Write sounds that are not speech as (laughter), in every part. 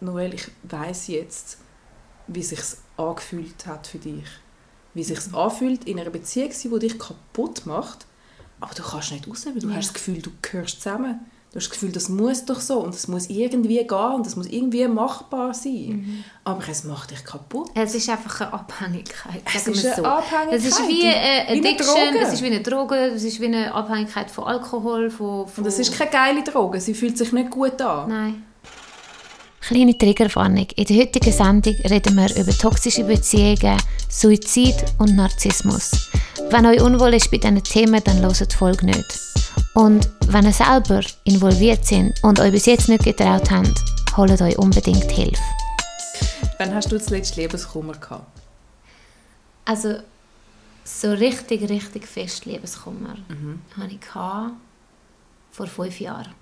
Noel, ich weiß jetzt, wie sich angefühlt hat für dich. Wie sich Mhm. anfühlt in einer Beziehung, die dich kaputt macht, aber du kannst nicht raus, weil du Ja. hast das Gefühl, du gehörst zusammen. Du hast das Gefühl, das muss doch so und es muss irgendwie gehen und das muss irgendwie machbar sein. Mhm. Aber es macht dich kaputt. Es ist einfach eine Abhängigkeit, Es sagen ist wir eine so. Abhängigkeit. Es ist wie eine Wie eine Addiction, Droge. es ist wie eine Droge, es ist wie eine Abhängigkeit von Alkohol, von... von Und es ist keine geile Droge, sie fühlt sich nicht gut an. Nein. Kleine Triggerwarnung. In der heutigen Sendung reden wir über toxische Beziehungen, Suizid und Narzissmus. Wenn euch unwohl ist bei diesen Themen, dann hört die Folge nicht. Und wenn ihr selber involviert sind und euch bis jetzt nicht getraut habt, holt euch unbedingt Hilfe. Wann hast du zuletzt Liebeskummer gehabt? Also so richtig, richtig fest Liebeskummer Mhm. hatte ich gehabt vor fünf Jahren.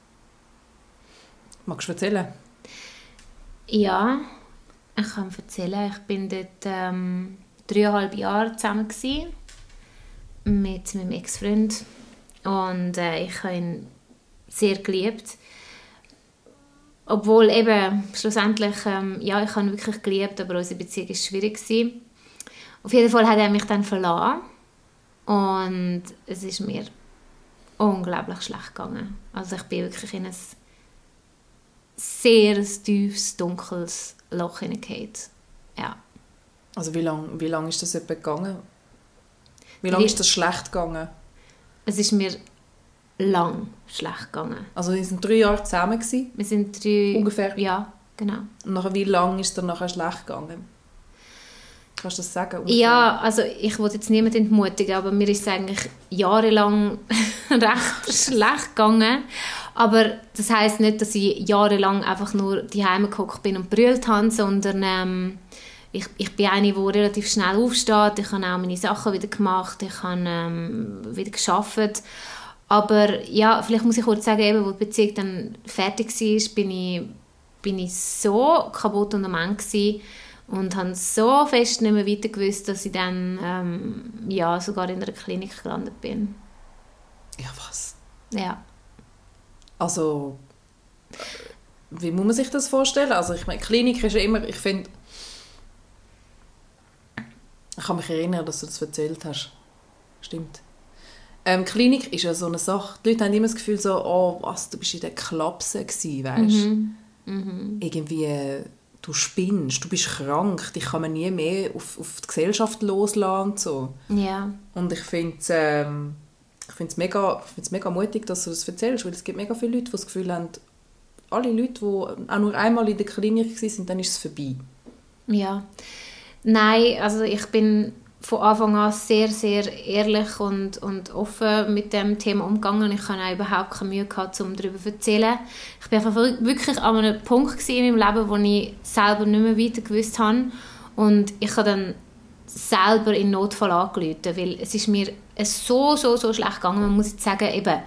Magst du erzählen? Ja, ich kann erzählen, ich bin dort ähm, dreieinhalb Jahre zusammen gewesen, mit meinem Ex-Freund und äh, ich habe ihn sehr geliebt. Obwohl eben schlussendlich, ähm, ja, ich habe ihn wirklich geliebt, aber unsere Beziehung war schwierig. Gewesen. Auf jeden Fall hat er mich dann verlassen und es ist mir unglaublich schlecht gegangen. Also ich bin wirklich in ein sehr ein tiefes, dunkles Loch hineingehauen. Ja. Also wie lange wie lang ist das etwa gegangen? Wie lange ist das schlecht gegangen? Es ist mir lang schlecht gegangen. Also wir sind drei Jahre zusammen gewesen, Wir sind drei... ungefähr. Ja, genau. Und nachher, wie lange ist es dann nachher schlecht gegangen? Kannst du das sagen? ungefähr? Ja, also ich will jetzt niemanden entmutigen, aber mir ist es eigentlich jahrelang (laughs) recht schlecht gegangen. Aber das heißt nicht, dass ich jahrelang einfach nur die gehockt bin und brüllt habe, sondern ähm, ich, ich bin eine, die relativ schnell aufsteht. Ich habe auch meine Sachen wieder gemacht, ich habe ähm, wieder geschafft. Aber ja, vielleicht muss ich kurz sagen, eben, wo die Beziehung dann fertig war, bin ich, bin ich so kaputt und am Ende gewesen und habe so fest nicht mehr weiter gewusst, dass ich dann ähm, ja, sogar in einer Klinik gelandet bin. Ja, was? Ja. Also, wie muss man sich das vorstellen? Also ich meine, Klinik ist ja immer, ich finde, ich kann mich erinnern, dass du das erzählt hast. Stimmt. Ähm, Klinik ist ja so eine Sache, die Leute haben immer das Gefühl so, oh was, du bist in der Klapse gewesen, weißt Mhm. Irgendwie, äh, du spinnst, du bist krank, dich kann man nie mehr auf, auf die Gesellschaft loslassen und so. Ja. Und ich finde es ähm, ich find's mega, mega mutig, dass du das erzählst, weil es gibt mega viele Leute, die das Gefühl haben, alle Leute, die auch nur einmal in der Klinik waren, dann ist es vorbei. Ja. Nein, also ich bin von Anfang an sehr, sehr ehrlich und, und offen mit dem Thema umgegangen. Ich habe auch überhaupt keine Mühe gehabt, um darüber zu erzählen. Ich einfach wirklich an einem Punkt in meinem Leben, wo ich selber nicht mehr weiter gewusst habe. Und ich habe dann selber in Notfall angerufen, weil es ist mir so, so, so schlecht gegangen. Man muss jetzt sagen, eben,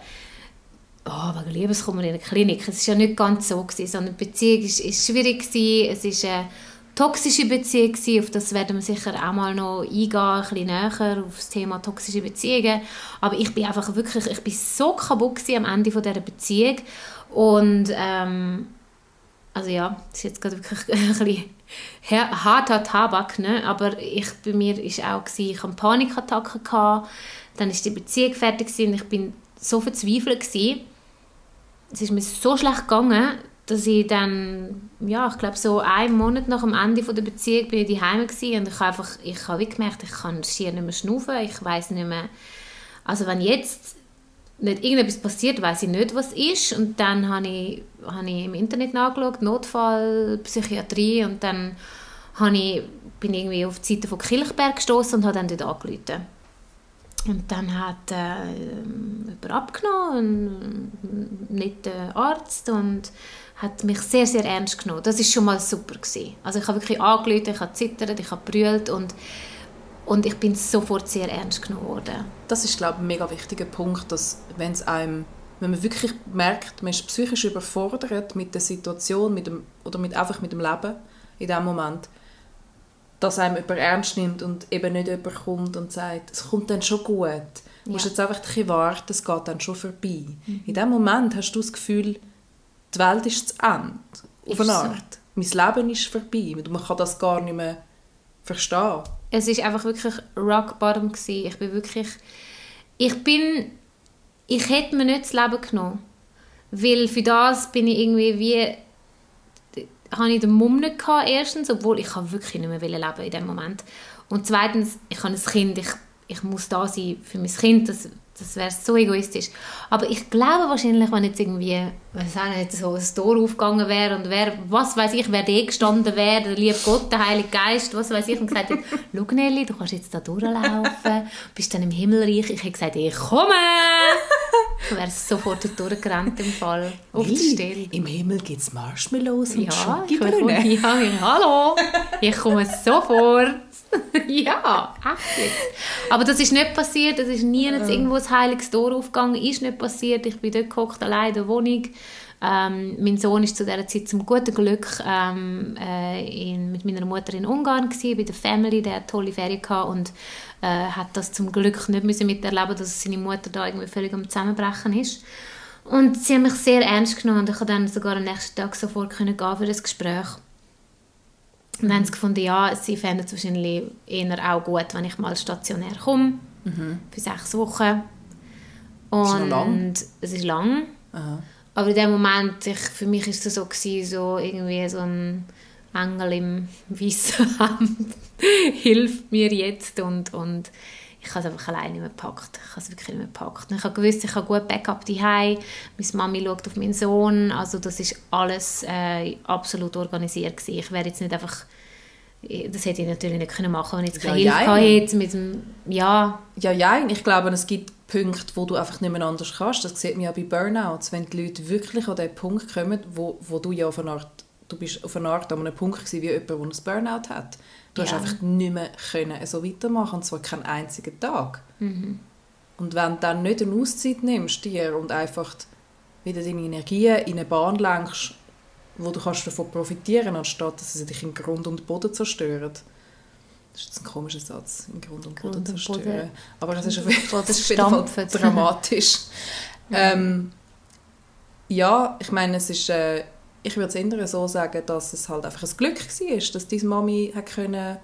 oh, wegen Liebeskummer in der Klinik. Es war ja nicht ganz so, gewesen, sondern die Beziehung ist, ist schwierig gewesen. Es ist eine toxische Beziehung gewesen. Auf das werden wir sicher auch mal noch eingehen, ein bisschen näher auf das Thema toxische Beziehungen. Aber ich bin einfach wirklich, ich bin so kaputt am Ende dieser Beziehung und ähm, also ja, das ist jetzt gerade wirklich (laughs) ein bisschen harter Tabak, ne? aber ich, bei mir war auch, gewesen, ich hatte Panikattacken, gehabt, dann ist die Beziehung fertig und ich bin so verzweifelt gewesen. Es ist mir so schlecht gegangen, dass ich dann, ja, ich glaube so einen Monat nach dem Ende der Beziehung bin ich daheim gewesen und ich habe einfach, ich habe gemerkt, ich kann schier nicht mehr schnaufen, ich weiß nicht mehr, also wenn jetzt nicht irgendetwas passiert, weiß ich nicht, was ist. Und dann habe ich, habe ich im Internet nachgeschaut, Notfall, Psychiatrie und dann habe ich, bin ich irgendwie auf die Seite von Kilchberg gestoßen und habe dann dort angerufen. Und dann hat äh, jemand abgenommen, ein netter Arzt und hat mich sehr, sehr ernst genommen. Das ist schon mal super gewesen. Also ich habe wirklich angerufen, ich habe zittert, ich habe brüllt und, und ich bin sofort sehr ernst genommen worden. Das ist, glaube ich, ein mega wichtiger Punkt, dass wenn es einem, wenn man wirklich merkt, man ist psychisch überfordert mit der Situation mit dem, oder mit, einfach mit dem Leben in dem Moment, dass einem jemand ernst nimmt und eben nicht jemand kommt und sagt, es kommt dann schon gut. Du musst jetzt einfach ein bisschen warten, es geht dann schon vorbei. In dem Moment hast du das Gefühl, die Welt ist zu Ende. Auf Ist eine so. Art. mein Leben ist vorbei. Man kann das gar nicht mehr verstehen. Es ist einfach wirklich rock bottom gewesen. Ich bin wirklich, ich bin, ich hätte mir nicht das Leben genommen, weil für das bin ich irgendwie wie habe ich den Mumm nicht gehabt, erstens, obwohl ich wirklich nicht mehr leben in dem Moment. Und zweitens, ich habe ein Kind, ich, ich muss da sein für mein Kind, das das wäre so egoistisch. Aber ich glaube wahrscheinlich, wenn jetzt irgendwie, weiß auch nicht, so ein Tor aufgegangen wäre und wer, was weiß ich, wer da gestanden wäre, der liebe Gott, der Heilige Geist, was weiß ich, und gesagt hat, (laughs) schau Nelly, du kannst jetzt da durchlaufen, bist dann im Himmelreich. Ich hätte gesagt, ich komme! Du wärst sofort durchgerannt im Fall. Auf die Stelle. Im Himmel gibt es Marshmallows und ja. Ja, ja, hallo, (laughs) ich komme sofort. (laughs) ja, echt jetzt. Aber das ist nicht passiert, es ist nie jetzt irgendwo ein heiliges Tor aufgegangen, ist nicht passiert. Ich bin dort gehockt, allein in der Wohnung. Ähm, mein Sohn war zu dieser Zeit zum guten Glück ähm, äh, in, mit meiner Mutter in Ungarn gewesen, bei der Family, der hat tolle Ferien gehabt und äh, hat das zum Glück nicht müssen miterleben, dass seine Mutter da irgendwie völlig am Zusammenbrechen ist. Und sie haben mich sehr ernst genommen und ich konnte dann sogar am nächsten Tag sofort können gehen für das Gespräch. Und dann haben sie gefunden, ja, sie fänden es wahrscheinlich eher auch gut, wenn ich mal stationär komme, mhm. für sechs Wochen. Und ist lang? es ist lang. Aha. Aber in dem Moment, ich, für mich war es so, gewesen, so irgendwie so ein Engel im weißen Hemd (laughs) hilft mir jetzt und, und ich habe es einfach alleine nicht mehr gepackt. Ich habe es wirklich nicht mehr gepackt. Ich habe gewusst, ich habe gut Backup daheim. Meine Mami schaut auf meinen Sohn. Also das ist alles äh, absolut organisiert gewesen. Ich wäre jetzt nicht einfach das hätte ich natürlich nicht können machen wenn ich jetzt keine ja, Hilfe hätte mit dem, ja. Ja, ja, ich glaube, es gibt Punkte, wo du einfach nicht mehr anders kannst. Das sieht man ja bei Burnouts, wenn die Leute wirklich an den Punkt kommen, wo, wo du ja auf eine Art, du bist auf eine Art an einem Punkt gewesen, wie jemand, der ein Burnout hat. Du ja. hast einfach nicht mehr können so weitermachen, und zwar keinen einzigen Tag. Mhm. Und wenn du dann nicht eine Auszeit nimmst dir und einfach wieder deine Energie in eine Bahn lenkst, wo du kannst davon profitieren anstatt dass sie dich im Grund und Boden zerstören. Das ist jetzt ein komischer Satz, im Grund und Boden Grund zerstören. Boden. Aber es ist auf jeden Fall dramatisch. (laughs) ähm, ja, ich meine, es ist, äh, ich würde es eher so sagen, dass es halt einfach ein Glück war, dass deine Mami hat können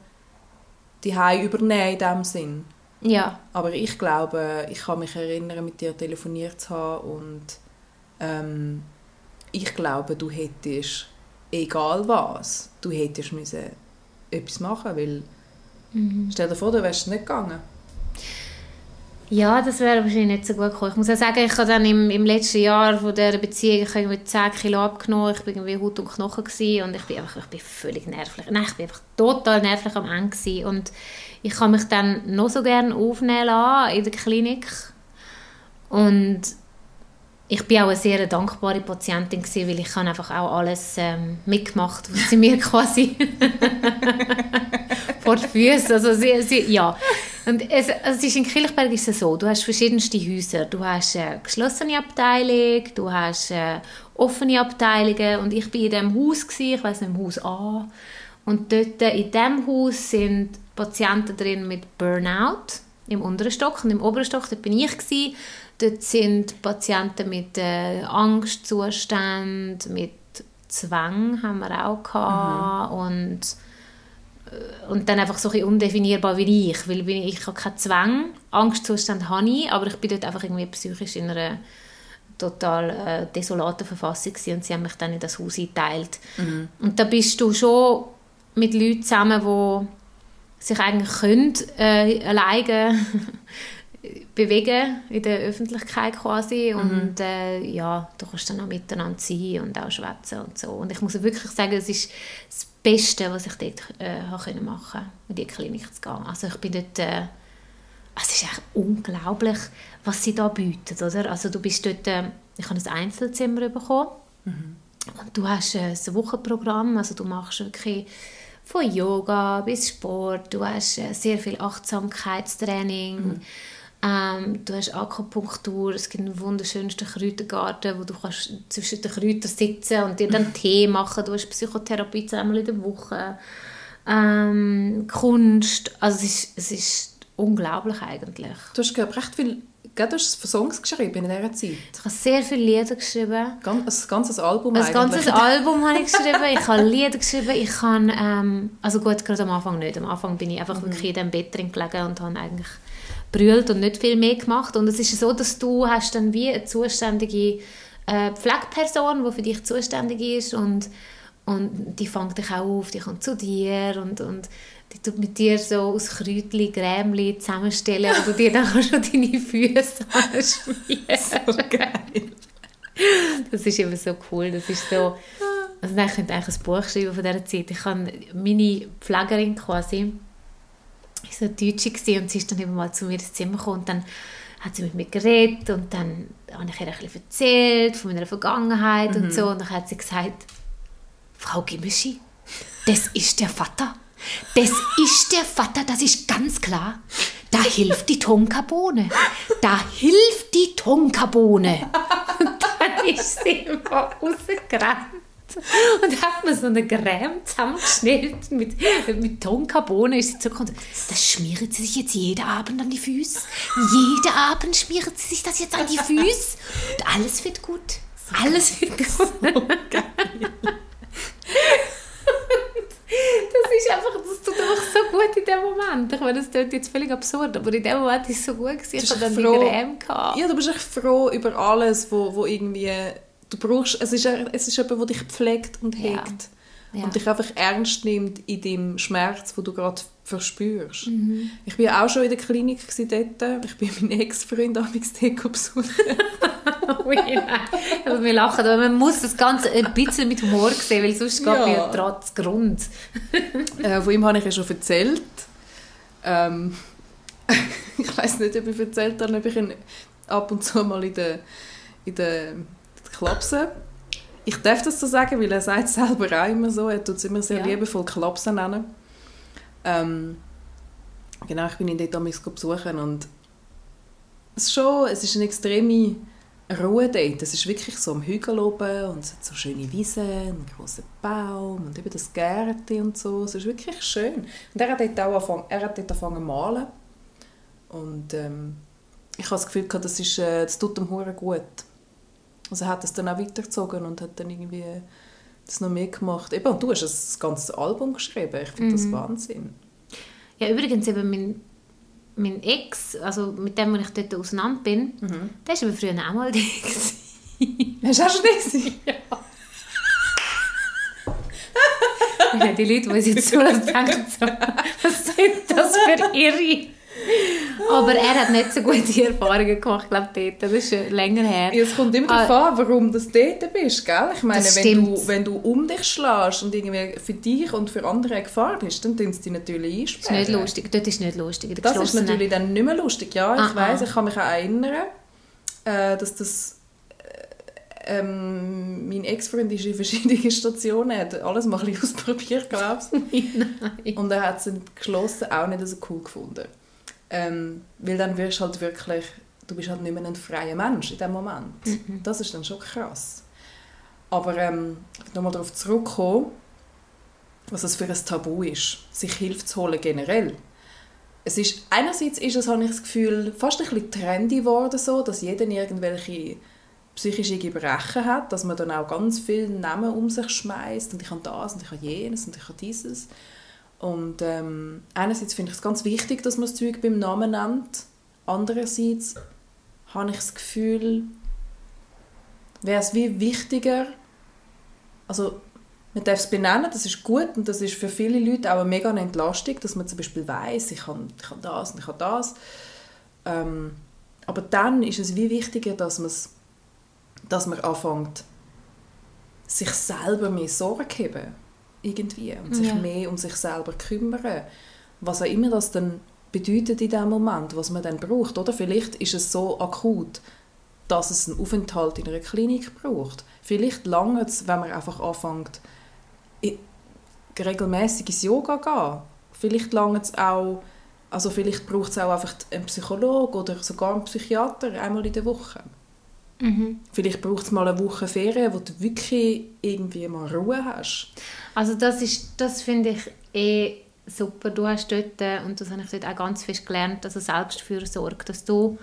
die Hai übernehmen in diesem Sinn. Ja. Aber ich glaube, ich kann mich erinnern, mit dir telefoniert zu haben und ähm, ich glaube, du hättest, egal was, du hättest müssen etwas machen weil mhm. stell dir vor, du wärst nicht gegangen. Ja, das wäre wahrscheinlich nicht so gut gekommen. Ich muss auch sagen, ich habe dann im, im letzten Jahr von dieser Beziehung ich irgendwie 10 Kilo abgenommen. Ich war irgendwie Haut und Knochen und ich bin einfach ich bin völlig nervlich. Nein, ich bin einfach total nervlich am Ende gewesen. und ich kann mich dann noch so gerne aufnehmen lassen in der Klinik und ich bin auch eine sehr dankbare Patientin gewesen, weil ich einfach auch alles ähm, mitgemacht, was sie (laughs) mir quasi (laughs) vor die Füße, also sie, sie, ja. Und es, also es ist in Kilchberg ist es so, du hast verschiedenste Häuser, du hast eine geschlossene Abteilung, du hast äh, offene Abteilungen und ich bin in dem Haus gewesen, ich weiß nicht, im Haus A. Und dort in dem Haus sind Patienten drin mit Burnout im unteren Stock und im oberen Stock, dort bin ich gewesen, Dort sind Patienten mit äh, Angstzuständen, mit Zwang haben wir auch gehabt mhm. und äh, und dann einfach so ein undefinierbar wie ich, weil ich, ich habe keinen Zwang, Angstzustand habe ich, aber ich bin dort einfach irgendwie psychisch in einer total äh, desolaten Verfassung und sie haben mich dann in das Haus eingeteilt. Mhm. Und da bist du schon mit Leuten zusammen, die sich eigentlich können, äh, alleine bewegen in der Öffentlichkeit quasi mhm. und äh, ja, du kannst dann auch miteinander sein und auch schwätzen und so. Und ich muss wirklich sagen, es ist das Beste, was ich dort äh, machen konnte, in die Klinik zu gehen. Also ich bin dort, äh, es ist echt unglaublich, was sie da bieten, oder? Also du bist dort, äh, ich habe ein Einzelzimmer bekommen mhm. und du hast äh, ein Wochenprogramm, also du machst wirklich von Yoga bis Sport, du hast äh, sehr viel Achtsamkeitstraining, mhm ähm, du hast Akupunktur, es gibt einen wunderschönsten Kräutergarten, wo du kannst zwischen den Kräutern sitzen und dir dann (laughs) Tee machen. Du hast Psychotherapie einmal in der Woche. Ähm, Kunst, also es ist, es ist unglaublich eigentlich. Du hast glaube recht viel gell, du hast Songs geschrieben in dieser Zeit. Ich habe sehr viele Lieder geschrieben. Ganz, ein ganzes Album Ein ganzes Album habe ich geschrieben. Ich habe Lieder geschrieben. Ich habe, ähm, also gut, gerade am Anfang nicht. Am Anfang bin ich einfach mhm. wirklich in diesem Bett drin gelegen und habe eigentlich brüllt und nicht viel mehr gemacht. Und es ist so, dass du hast dann wie eine zuständige äh, Pflegeperson, die für dich zuständig ist und, und die fängt dich auch auf, die kommt zu dir und, und die tut mit dir so aus Kräutchen, Grämli zusammenstellen, wo du dir dann schon deine Füße (laughs) anschmieren. so geil. Das ist eben so cool. Das ist so... Also ich könnte eigentlich ein Buch schreiben von dieser Zeit. Ich habe meine Pflegerin quasi, so Deutsche und sie ist dann eben mal zu mir ins Zimmer gekommen und dann hat sie mit mir geredet und dann habe ich ihr ein bisschen erzählt von meiner Vergangenheit mhm. und so und dann hat sie gesagt, Frau Gimischi, das ist der Vater. Das ist der Vater, das ist ganz klar. Da hilft die Tonkabohne. Da hilft die Tonkabohne. (laughs) Und dann ist sie immer rausgerannt (laughs) und hat mir so eine Creme zusammengeschnitten mit, mit Tonkabohne. Ist sie zugekommen. Das schmiert sie sich jetzt jeden Abend an die Füße. Jeden Abend schmiert sie sich das jetzt an die Füße. Und alles wird gut. Alles wird gut. So geil. (laughs) das ist einfach, das tut einfach so gut in dem Moment. Ich meine, das klingt jetzt völlig absurd, aber in dem Moment war es so gut. Gewesen. Ich hatte dann froh, die Creme. Gehabt. Ja, du bist echt froh über alles, wo, wo irgendwie... Du brauchst, es ist, es ist jemand, der dich pflegt und hegt. Ja. Ja. Und dich einfach ernst nimmt in dem Schmerz, den du gerade verspürst. Mhm. Ich war auch schon in der Klinik dort. Ich bin meinen Ex-Freund damals besucht. (laughs) Ui, aber wir lachen, aber man muss das Ganze ein bisschen mit Humor sehen, weil sonst geht ja. mir trotz Grund. (laughs) äh, von ihm habe ich ja schon erzählt. Ähm, (laughs) ich weiß nicht, ob ich erzählt habe, ob ich ihn ab und zu mal in der, in der, in der Klapse ich darf das so sagen, weil er sagt selber auch immer so, er tut es immer sehr ja. liebevoll Klapse nennen. Ähm, genau, ich bin ihn dort damals besuchen und es ist schon, es ist eine extreme Ruhe dort. Es ist wirklich so am Hügel oben und es hat so schöne Wiesen, einen großen Baum und eben das Gärte und so. Es ist wirklich schön. Und er hat dort auch angefangen, er hat dort angefangen zu malen. Und ähm, ich habe das Gefühl, das, ist, äh, das tut ihm Huren gut. Also er hat es dann auch weitergezogen und hat dann irgendwie das noch mehr gemacht. Eben, und du hast ein ganzes Album geschrieben. Ich finde mhm. das Wahnsinn. Ja, übrigens eben mein mein Ex, also mit dem, wo ich dort auseinander bin, mhm. der war aber früher auch mal (laughs) da. Hast du auch schon da (laughs) ja, die Leute, die jetzt zulassen, denken so, was sind das für Irre? Aber er hat nicht so gute (laughs) Erfahrungen gemacht, glaube dort. Das ist schon länger her. es kommt immer darauf ah, an, warum du dort bist, gell? Ich meine, wenn du, wenn du um dich schlägst und irgendwie für dich und für andere Gefahr bist, dann tun sie dich natürlich einsperren. Das ist nicht lustig. Dort ist nicht lustig. Das ist natürlich dann nicht mehr lustig. Ja, ich ah, weiß, ah. ich kann mich auch erinnern, äh, dass das äh, ähm, mein Ex-Freund ist in verschiedenen (laughs) Stationen, hat alles mal ein (laughs) bisschen ausprobiert, glaube ich. Und er hat es geschlossen auch nicht so cool gefunden. Ähm, weil dann wirst du halt wirklich, du bist halt nicht mehr ein freier Mensch in dem Moment. Mhm. Das ist dann schon krass. Aber ähm, nochmal darauf zurückkommen, was es für ein Tabu ist, sich Hilfe zu holen generell. Es ist, einerseits ist es, habe ich das Gefühl, fast ein bisschen trendy geworden, so, dass jeder irgendwelche psychische Gebrechen hat, dass man dann auch ganz viele Namen um sich schmeißt und ich habe das und ich habe jenes und ich habe dieses. Und ähm, einerseits finde ich es ganz wichtig, dass man das Zeug beim Namen nennt. Andererseits habe ich das Gefühl, wäre es wie wichtiger, also man darf es benennen, das ist gut und das ist für viele Leute auch eine mega Entlastung, dass man zum Beispiel weiß, ich habe, ich das und ich habe das. Ähm, aber dann ist es wie wichtiger, dass, dass man anfängt, sich selber mehr Sorgen zu haben irgendwie und sich ja. mehr um sich selber kümmern. Was auch immer das dann bedeutet in dem Moment, was man dann braucht. Oder vielleicht ist es so akut, dass es einen Aufenthalt in einer Klinik braucht. Vielleicht lange es, wenn man einfach anfängt, regelmäßig ins Yoga gehen. Vielleicht lange es auch, also vielleicht braucht es auch einfach einen Psychologen oder sogar einen Psychiater einmal in der Woche. Mhm. Vielleicht braucht es mal eine Woche Ferien, wo du wirklich irgendwie mal Ruhe hast. Also das, ist, das finde ich eh super. Du hast dort, und das habe ich dort auch ganz fest gelernt, also Selbstfürsorge, dass du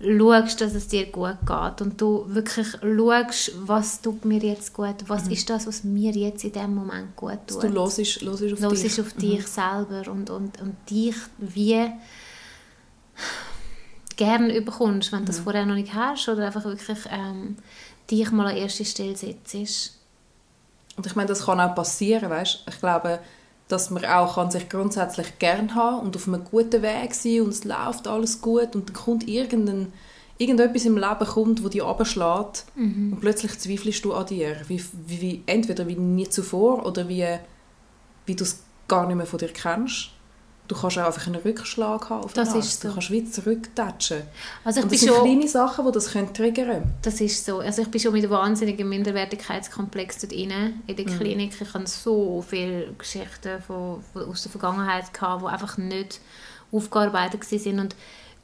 schaust, dass es dir gut geht und du wirklich schaust, was tut mir jetzt gut, was mhm. ist das, was mir jetzt in dem Moment gut tut. Du hörst, hörst auf hörst dich. auf dich mhm. selber und, und, und dich wie gerne überkommst, wenn du das vorher noch nicht hast oder einfach wirklich ähm, dich mal an erste Stelle setzt. Und ich meine, das kann auch passieren, weißt? Ich glaube, dass man auch kann sich grundsätzlich gern haben und auf einem guten Weg sein und es läuft alles gut und dann kommt irgendein, irgendetwas im Leben kommt, wo dich abschlägt mhm. und plötzlich zweifelst du an dir, wie, wie, wie, entweder wie nie zuvor oder wie, wie du es gar nicht mehr von dir kennst du kannst auch einfach einen Rückschlag haben auf das ist so. Du kannst wie zurücktatschen. Also ich und das sind schon, kleine Sachen, die das können triggern Das ist so. Also ich bin schon mit einem wahnsinnigen Minderwertigkeitskomplex dort rein, in der mhm. Klinik. Ich hatte so viele Geschichten von, von, aus der Vergangenheit, gehabt, die einfach nicht aufgearbeitet waren. Und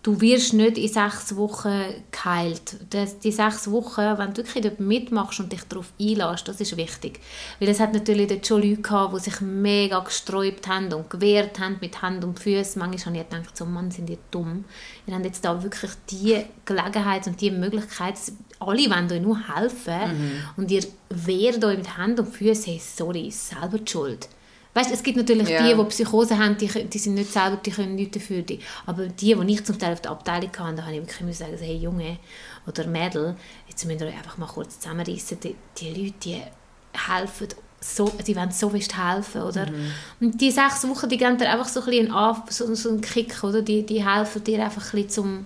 du wirst nicht in sechs Wochen geheilt. Das, die sechs Wochen, wenn du wirklich dort mitmachst und dich darauf einlässt, das ist wichtig. Weil es hat natürlich dort schon Leute gehabt, die sich mega gesträubt haben und gewehrt haben mit Hand und Füßen. Manchmal habe ich gedacht, so Mann, sind die dumm. Wir haben jetzt da wirklich die Gelegenheit und die Möglichkeit, alle wollen euch nur helfen mhm. und ihr wehrt euch mit Hand und Füßen, hey, sorry, selber die Schuld. Weißt, es gibt natürlich yeah. die, die Psychose haben, die, die sind nicht selber, die können nichts dafür. Die. Aber die, die ich zum Teil auf der Abteilung hatte, da habe ich wirklich sagen, hey Junge oder Mädel, jetzt müsst ihr euch einfach mal kurz zusammenreißen. Die, die Leute, die helfen so, die wollen so fest helfen, oder? Mhm. Und die sechs Wochen, die geben dir einfach so ein bisschen so, so einen Kick, oder? Die, die helfen dir einfach ein bisschen zum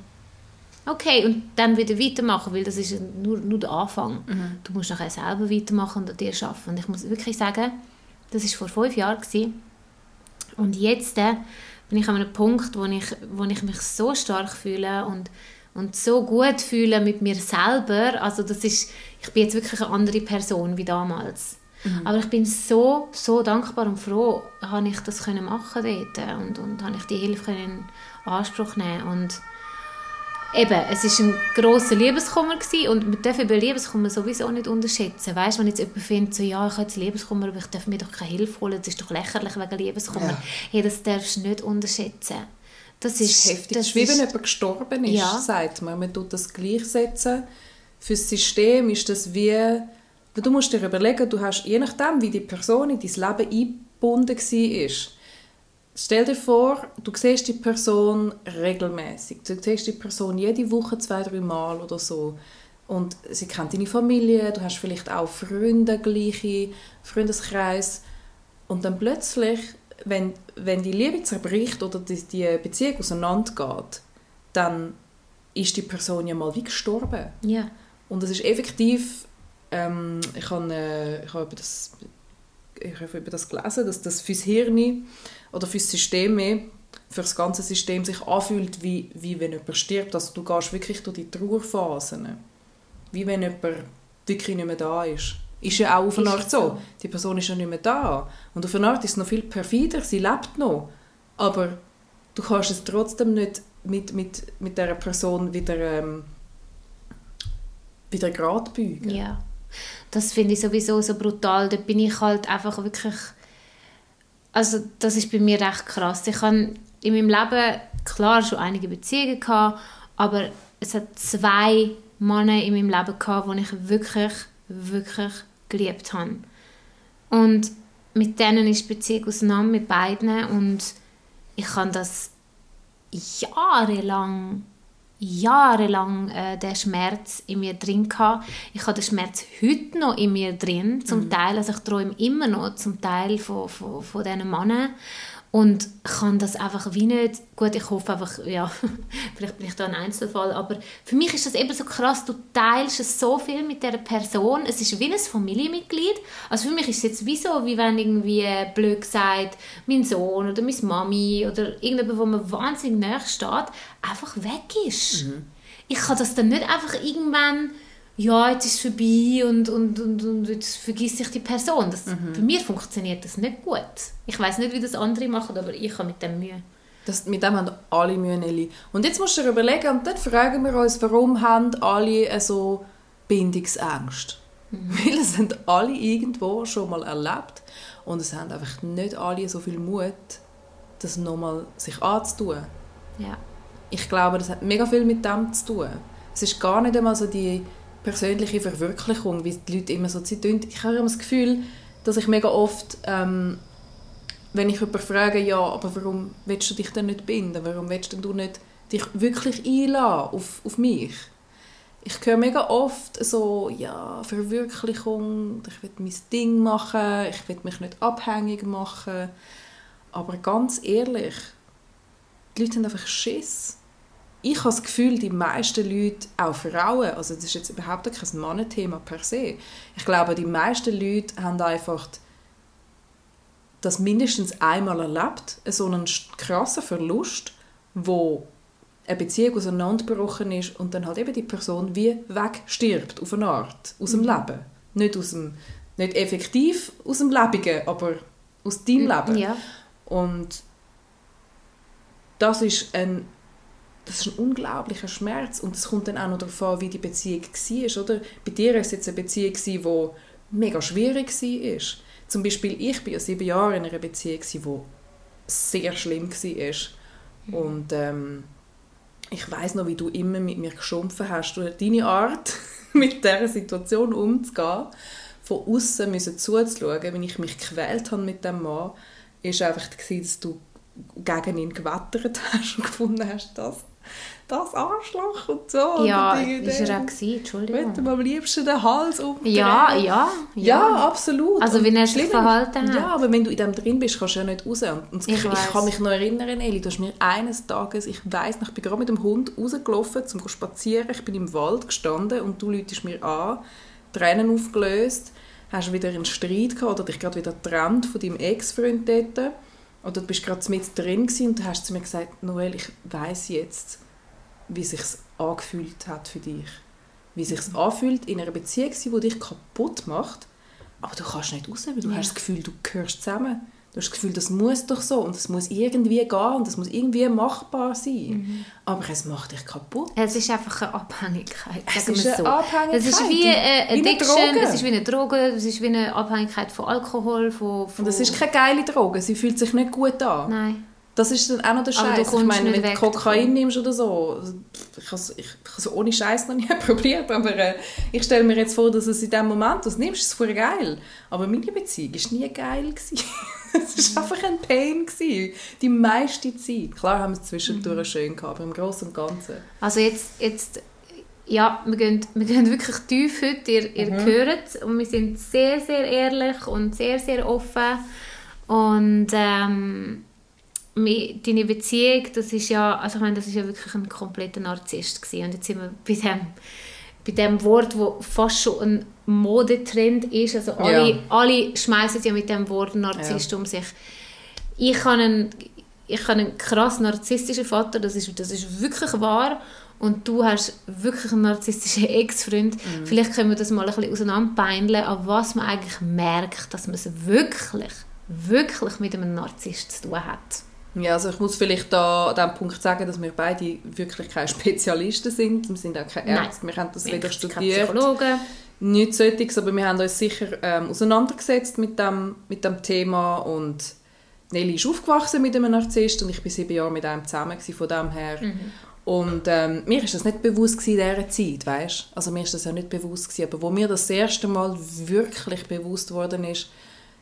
okay, und dann wieder weitermachen, weil das ist nur, nur der Anfang. Mhm. Du musst nachher selber weitermachen und an dir arbeiten. Und ich muss wirklich sagen, das war vor fünf Jahren. Gewesen. Und jetzt äh, bin ich an einem Punkt, wo ich, wo ich mich so stark fühle und, und so gut fühle mit mir selber. Also das ist, ich bin jetzt wirklich eine andere Person wie damals. Mhm. Aber ich bin so, so dankbar und froh, habe ich das können machen dort und, und habe ich die Hilfe in Anspruch nehmen und eben, es war ein grosser Liebeskummer gewesen, und man darf eben Liebeskummer sowieso nicht unterschätzen. Weißt, wenn jetzt jemand findet, so, ja, ich habe jetzt Liebeskummer, aber ich darf mir doch keine Hilfe holen, das ist doch lächerlich wegen Liebeskummer. Ja. Hey, das darfst du nicht unterschätzen. Das ist, das ist heftig. Das ist wie wenn jemand gestorben ist, ja. sagt man. Man tut das gleichsetzen. Für das System ist das wie... Du musst dir überlegen, du hast, je nachdem, wie die Person in dein Leben eingebunden war, Stell dir vor, du siehst die Person regelmäßig. Du siehst die Person jede Woche zwei, drei Mal oder so. Und sie kennt deine Familie, du hast vielleicht auch Freunde, gleiche Freundeskreis. Und dann plötzlich, wenn, wenn die Liebe zerbricht oder die, die Beziehung auseinandergeht, dann ist die Person ja mal wie gestorben. Ja. Und es ist effektiv, ähm, ich habe, äh, ich über das ich habe über das gelesen, dass das fürs Hirn oder fürs System mehr, für das ganze System sich anfühlt, wie, wie wenn jemand stirbt. Also du gehst wirklich durch die Trauerphasen. Wie wenn jemand wirklich nicht mehr da ist. Ist ja auch auf eine Art so. Die Person ist ja nicht mehr da. Und auf eine Art ist es noch viel perfider, sie lebt noch. Aber du kannst es trotzdem nicht mit, mit, mit dieser Person wieder, ähm, wieder gerade biegen. Ja das finde ich sowieso so brutal. Da bin ich halt einfach wirklich, also das ist bei mir recht krass. Ich habe in meinem Leben klar schon einige Beziehungen gehabt, aber es hat zwei Männer in meinem Leben gehabt, die ich wirklich, wirklich geliebt habe. Und mit denen ist die Beziehung auseinander, mit beiden. Und ich habe das jahrelang jahrelang äh, den Schmerz in mir drin gehabt. Ich habe den Schmerz heute noch in mir drin, zum mhm. Teil. Also ich träume immer noch zum Teil von, von, von diesen Männern und kann das einfach wie nicht, gut, ich hoffe einfach, ja, (laughs) vielleicht bin ich da ein Einzelfall, aber für mich ist das eben so krass, du teilst es so viel mit der Person, es ist wie ein Familienmitglied, also für mich ist es jetzt wie so, wie wenn irgendwie, blöd gesagt, mein Sohn oder meine Mami oder irgendjemand, wo mir wahnsinnig nahe steht, einfach weg ist. Mhm. Ich kann das dann nicht einfach irgendwann ja, jetzt ist es vorbei und, und, und, und jetzt vergisst sich die Person. Das, mhm. Für mich funktioniert das nicht gut. Ich weiß nicht, wie das andere machen, aber ich habe mit dem Mühe. Das, mit dem haben alle Mühe, Nelly. Und jetzt musst du dir überlegen, und dann fragen wir uns, warum haben alle so Bindungsängste? Mhm. (laughs) Weil es haben alle irgendwo schon mal erlebt und es haben einfach nicht alle so viel Mut, das nochmal sich anzutun. Ja. ich glaube, das hat mega viel mit dem zu tun. Es ist gar nicht einmal so die persönliche Verwirklichung, wie die Leute immer so tun. Ich habe immer das Gefühl, dass ich mega oft, ähm, wenn ich jemanden frage, ja, aber warum willst du dich denn nicht binden? Warum willst du nicht dich wirklich einladen auf, auf mich? Ich höre mega oft so, ja, Verwirklichung, ich will mein Ding machen, ich will mich nicht abhängig machen. Aber ganz ehrlich, die Leute haben einfach Schiss. Ich habe das Gefühl, die meisten Leute, auch Frauen, also das ist jetzt überhaupt kein Mannenthema per se, ich glaube, die meisten Leute haben einfach das mindestens einmal erlebt, so einen krassen Verlust, wo eine Beziehung auseinandergebrochen ist und dann halt eben die Person wie wegstirbt, auf eine Art, aus dem mhm. Leben. Nicht, aus dem, nicht effektiv aus dem Lebenden, aber aus deinem mhm, Leben. Ja. Und das ist ein das ist ein unglaublicher Schmerz und es kommt dann auch noch darauf an, wie die Beziehung war, oder? Bei dir war es jetzt eine Beziehung, die mega schwierig war. Zum Beispiel, ich war ja sieben Jahre in einer Beziehung, die sehr schlimm war. Mhm. Und ähm, ich weiß noch, wie du immer mit mir geschumpfen hast. Du deine Art, (laughs) mit dieser Situation umzugehen, von außen zuzuschauen, wenn ich mich gequält habe mit dem Mann, ist einfach, dass du gegen ihn gewettert (laughs) hast und gefunden hast, das, das Arschloch und so. Ja, das war er auch, gewesen, Entschuldigung. Mit am liebsten den Hals umdrehen. Ja, ja, ja. Ja, absolut. Also wie er sich verhalten hat. Ja, aber wenn du in dem drin bist, kannst du ja nicht raus. Und ich, ich, kann mich noch erinnern, Eli, du hast mir eines Tages, ich weiss noch, ich bin gerade mit dem Hund rausgelaufen, um zu spazieren. Ich bin im Wald gestanden und du läutest mir an, Tränen aufgelöst, hast wieder einen Streit gehabt oder dich gerade wieder getrennt von deinem Ex-Freund dort oder du bist gerade mit drin und hast zu mir gesagt, Noel, ich weiß jetzt, wie es sich angefühlt hat für dich. Wie es sich mhm. anfühlt in einer Beziehung, die dich kaputt macht, aber du kannst nicht raus, weil du ja. hast das Gefühl, du gehörst zusammen. Du hast das Gefühl, das muss doch so und es muss irgendwie gehen und das muss irgendwie machbar sein. Mhm. Aber es macht dich kaputt. Es ist einfach eine Abhängigkeit. Es ist eine so. Abhängigkeit. Es ist wie eine Addiction, wie eine es ist wie eine Droge, es ist wie eine Abhängigkeit von Alkohol. Von, von und es ist keine geile Droge, sie fühlt sich nicht gut an. Nein. Das ist dann auch noch der Scheiß. Ich meine, wenn du Kokain davon. nimmst oder so, ich habe so ohne Scheiß noch nie (laughs) probiert, aber äh, ich stelle mir jetzt vor, dass es in dem Moment, das nimmst, ist es geil. Aber meine Beziehung war nie geil. (laughs) es war einfach ein Pain. Gewesen, die meiste Zeit. Klar haben wir es zwischendurch mhm. schön gehabt, aber im Großen und Ganzen. Also jetzt, jetzt ja, wir gehen, wir gehen wirklich tief heute, ihr, ihr mhm. hört und wir sind sehr, sehr ehrlich und sehr, sehr offen und ähm, deine Beziehung, das ist ja, also ich meine, das ist ja wirklich ein kompletter Narzisst gewesen. und jetzt sind wir bei dem, bei dem Wort, wo fast schon ein Modetrend ist, also alle, ja. alle schmeißen ja mit dem Wort Narzisst ja. um sich. Ich habe einen, ich habe einen krass narzisstischen Vater, das ist, das ist wirklich wahr und du hast wirklich einen narzisstischen (laughs) Ex-Freund. Mhm. Vielleicht können wir das mal ein bisschen auseinanderbeindeln, an was man eigentlich merkt, dass man es wirklich, wirklich mit einem Narzisst zu tun hat. Ja, also ich muss vielleicht da an diesem Punkt sagen, dass wir beide wirklich keine Spezialisten sind. Wir sind auch keine Ärzte, Nein. wir haben das weder studiert. Psychologen. Nichts solches, aber wir haben uns sicher ähm, auseinandergesetzt mit dem, mit dem Thema und Nelly ist aufgewachsen mit einem Narzisst und ich war sieben Jahre mit einem zusammen von dem her. Mhm. Und ähm, mir ist das nicht bewusst in dieser Zeit, weißt? Also mir ist das ja nicht bewusst gewesen, aber wo mir das erste Mal wirklich bewusst worden ist,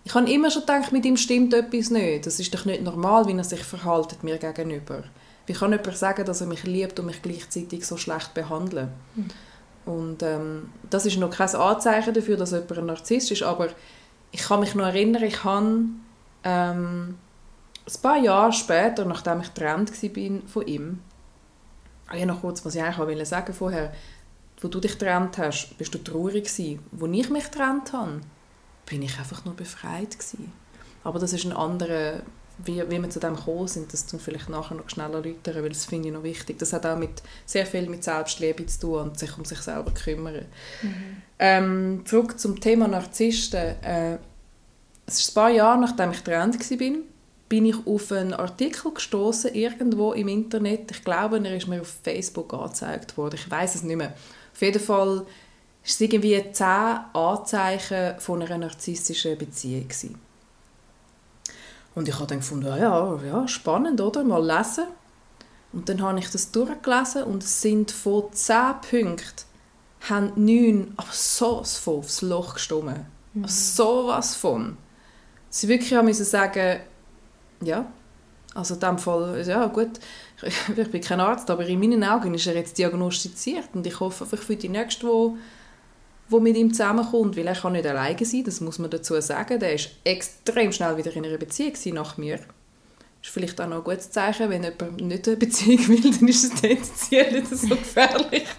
ich habe immer schon gedacht, mit ihm stimmt etwas nicht. Das ist doch nicht normal, wie er sich verhält mir gegenüber. Wie kann jemand sagen, dass er mich liebt und mich gleichzeitig so schlecht behandelt? Mhm. Und ähm, das ist noch kein Anzeichen dafür, dass jemand ein Narzisst ist, aber ich kann mich noch erinnern, ich habe ähm, ein paar Jahre später, nachdem ich getrennt war von ihm, ah ja, noch kurz, was ich eigentlich sagen vorher, wo du dich getrennt hast, bist du traurig gewesen. Wo ich mich getrennt habe, bin ich einfach nur befreit gewesen. Aber das ist ein anderer, wie, wie wir zu dem gekommen sind, das tun vielleicht nachher noch schneller erläutern, weil das finde ich noch wichtig. Das hat auch mit, sehr viel mit Selbstliebe zu tun und sich um sich selber kümmern. Mhm. Ähm, zurück zum Thema Narzissten. Äh, es ist ein paar Jahre, nachdem ich getrennt war, bin ich auf einen Artikel gestoßen irgendwo im Internet. Ich glaube, er ist mir auf Facebook angezeigt worden. Ich weiß es nicht mehr. Auf jeden Fall es waren irgendwie zehn Anzeichen von einer narzisstischen Beziehung. Und ich habe dann gefunden, ja, ja, spannend, oder? Mal lesen. Und dann habe ich das durchgelesen und es sind von zehn Punkten haben neun aber sowas von aufs Loch gestimmt. Mhm. Sowas von. Sie wirklich haben müssen sagen, ja, also in dem Fall, ja gut, ich (laughs) bin kein Arzt, aber in meinen Augen ist er jetzt diagnostiziert und ich hoffe einfach für die Nächste, wo wo mit ihm zusammenkommt, weil er kann nicht alleine sein, das muss man dazu sagen. Der ist extrem schnell wieder in einer Beziehung nach mir. Das ist vielleicht auch noch ein gutes Zeichen, wenn jemand nicht eine Beziehung (laughs) will, dann ist es tendenziell nicht so gefährlich. (laughs)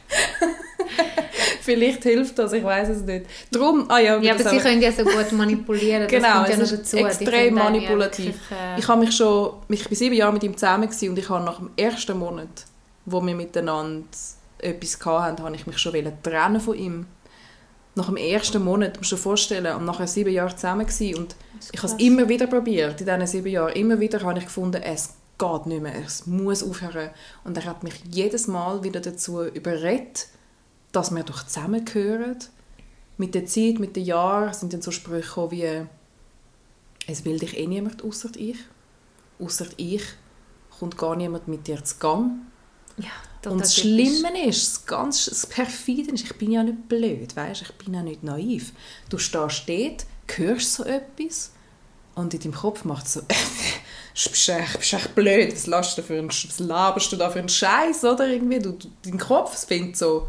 Vielleicht hilft das, ich weiß es nicht. Drum, ah ja, ja aber sie können ja so gut manipulieren, (laughs) genau, das kommt ja dazu. extrem manipulativ. Ja wirklich, äh... Ich habe mich schon, ich bin sieben Jahre mit ihm zusammen und ich habe nach dem ersten Monat, wo wir miteinander etwas hatten, habe ich mich schon trennen von ihm. Nach dem ersten Monat, musst du dir vorstellen, und nachher sieben Jahre zusammen gewesen, und ich habe es immer wieder probiert, in diesen sieben Jahren, immer wieder habe ich gefunden, es geht nicht mehr, es muss aufhören. Und er hat mich jedes Mal wieder dazu überredet, dass wir doch zusammengehören. Mit der Zeit, mit den Jahren sind dann so Sprüche gekommen wie «Es will dich eh niemand außer ich. Außer ich kommt gar niemand mit dir zu Gang.» ja, Und das Schlimme ist, das ganz das Perfide ist, ich bin ja nicht blöd, weißt? ich bin ja nicht naiv. Du stehst dort, hörst so etwas und in deinem Kopf macht es so (laughs) bist echt, bist echt blöd, was, du für einen, was laberst du da für einen Scheiß, oder? Irgendwie, du, dein Kopf findet so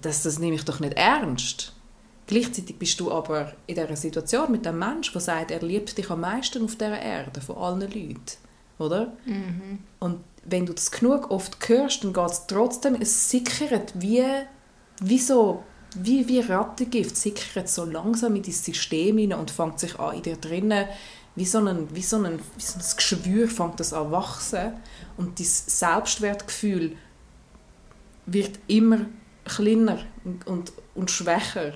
das, das nehme ich doch nicht ernst. Gleichzeitig bist du aber in dieser Situation mit dem Menschen, der sagt, er liebt dich am meisten auf dieser Erde, von allen Leuten. Oder? Mhm. Und wenn du das genug oft hörst, dann geht es trotzdem, es sickert wie, wie so, wie, wie Rattengift, sickert so langsam in dein System hinein und fängt sich an in dir drinnen, wie so ein, wie so ein, wie so ein Geschwür fängt das an wachsen und dein Selbstwertgefühl wird immer kleiner und, und schwächer.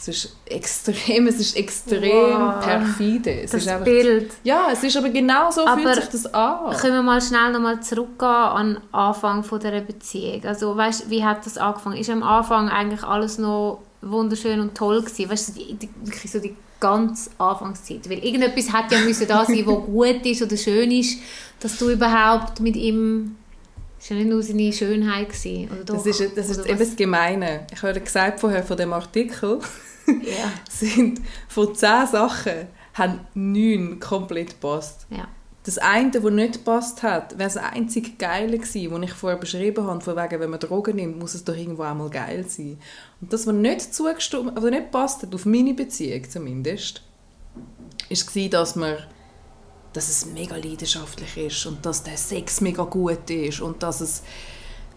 Es ist extrem, es ist extrem wow. perfide. Es das ist einfach, Bild. Ja, es ist aber genau so aber fühlt sich das an. Können wir mal schnell nochmal zurückgehen an den Anfang von dieser Beziehung? Also weißt, wie hat das angefangen? Ist am Anfang eigentlich alles noch wunderschön und toll gewesen? Weißt du, die, wirklich so die ganze Anfangszeit? Weil irgendetwas hat ja müssen da sein, was (laughs) gut ist oder schön ist, dass du überhaupt mit ihm das war ja nicht nur seine Schönheit. Gewesen, oder doch? Das ist, das ist eben das Gemeine. Ich habe gesagt vorher von dem Artikel, ja. (laughs) sind von zehn Sachen haben neun komplett gepasst. Ja. Das eine, das nicht gepasst hat, wäre das einzige Geile gewesen, was ich vorher beschrieben habe, von wegen, wenn man Drogen nimmt, muss es doch irgendwo einmal geil sein. Und das, was nicht zugestimmt, also nicht passt hat, auf meine Beziehung zumindest, war, dass man dass es mega leidenschaftlich ist und dass der Sex mega gut ist und dass es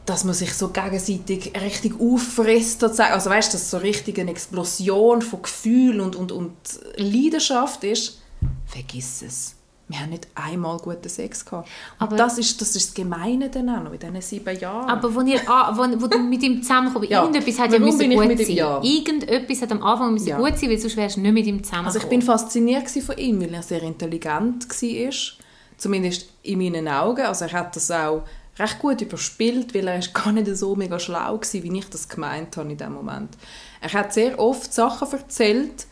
dass man sich so gegenseitig richtig auffrisst. Also weißt, dass es so richtig eine Explosion von Gefühl und, und, und Leidenschaft ist. Vergiss es wir haben nicht einmal guten Sex gehabt. Aber das ist, das ist das Gemeine dann auch noch in diesen sieben Jahren. Aber wo, ihr, wo, wo du mit ihm zusammenkommst, ja. irgendetwas hat ja müssen gut sein. Ja. Irgendetwas hat am Anfang müssen ja. gut sein, weil sonst wärst du nicht mit ihm zusammengekommen. Also ich bin fasziniert von ihm, weil er sehr intelligent war. Zumindest in meinen Augen. Also er hat das auch recht gut überspielt, weil er ist (laughs) gar nicht so mega schlau war, wie ich das gemeint habe in dem Moment. Er hat sehr oft Sachen erzählt,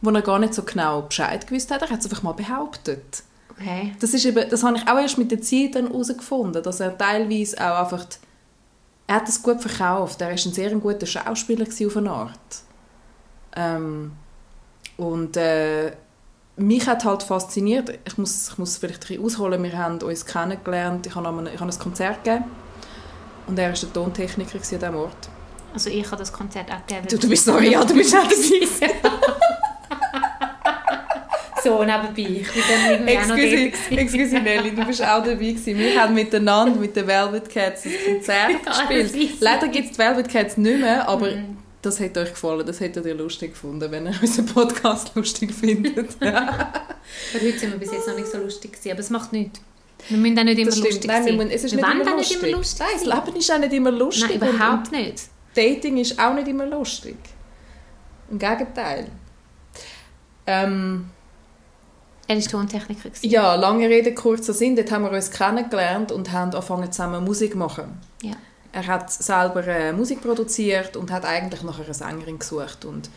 wo er gar nicht so genau Bescheid gewusst hat. Er hat es einfach mal behauptet. Okay. Das, ist eben, das habe ich auch erst mit der Zeit dann herausgefunden, dass er teilweise auch einfach, er hat es gut verkauft, er war ein sehr guter Schauspieler auf eine Art. Ähm, und äh, mich hat halt fasziniert, ich muss, ich muss vielleicht ein ausholen, wir haben uns kennengelernt, ich habe, ein, ich habe ein Konzert gegeben und er war der Tontechniker an diesem Ort. Also ich habe das Konzert auch gegeben. Du, du bist sorry, ja, du bist auch dabei. (laughs) so nebenbei. Ich bin dann irgendwie excuse, excuse Nelly, du bist auch dabei gewesen. Wir haben miteinander mit den Velvet Cats ein Konzert (laughs) gespielt. Leider gibt es die Velvet Cats nicht mehr, aber mm. Das hat euch gefallen. Das hättet ihr lustig gefunden, wenn ihr (laughs) unseren Podcast lustig findet. (laughs) Ja. heute sind wir bis jetzt noch nicht so lustig gewesen, aber es macht nichts. Wir müssen auch nicht immer lustig Nein, sein. Müssen, es ist wir nicht immer lustig. nicht immer lustig. Nein, das Leben ist auch nicht immer lustig. Nein, überhaupt nicht. Dating ist auch nicht immer lustig. Im Gegenteil. Ähm, er war Tontechniker. Ja, lange Rede, kurzer Sinn. Dort haben wir uns kennengelernt und haben angefangen zusammen Musik zu machen. Ja. Er hat selber äh, Musik produziert und hat eigentlich nach einer Sängerin gesucht. Und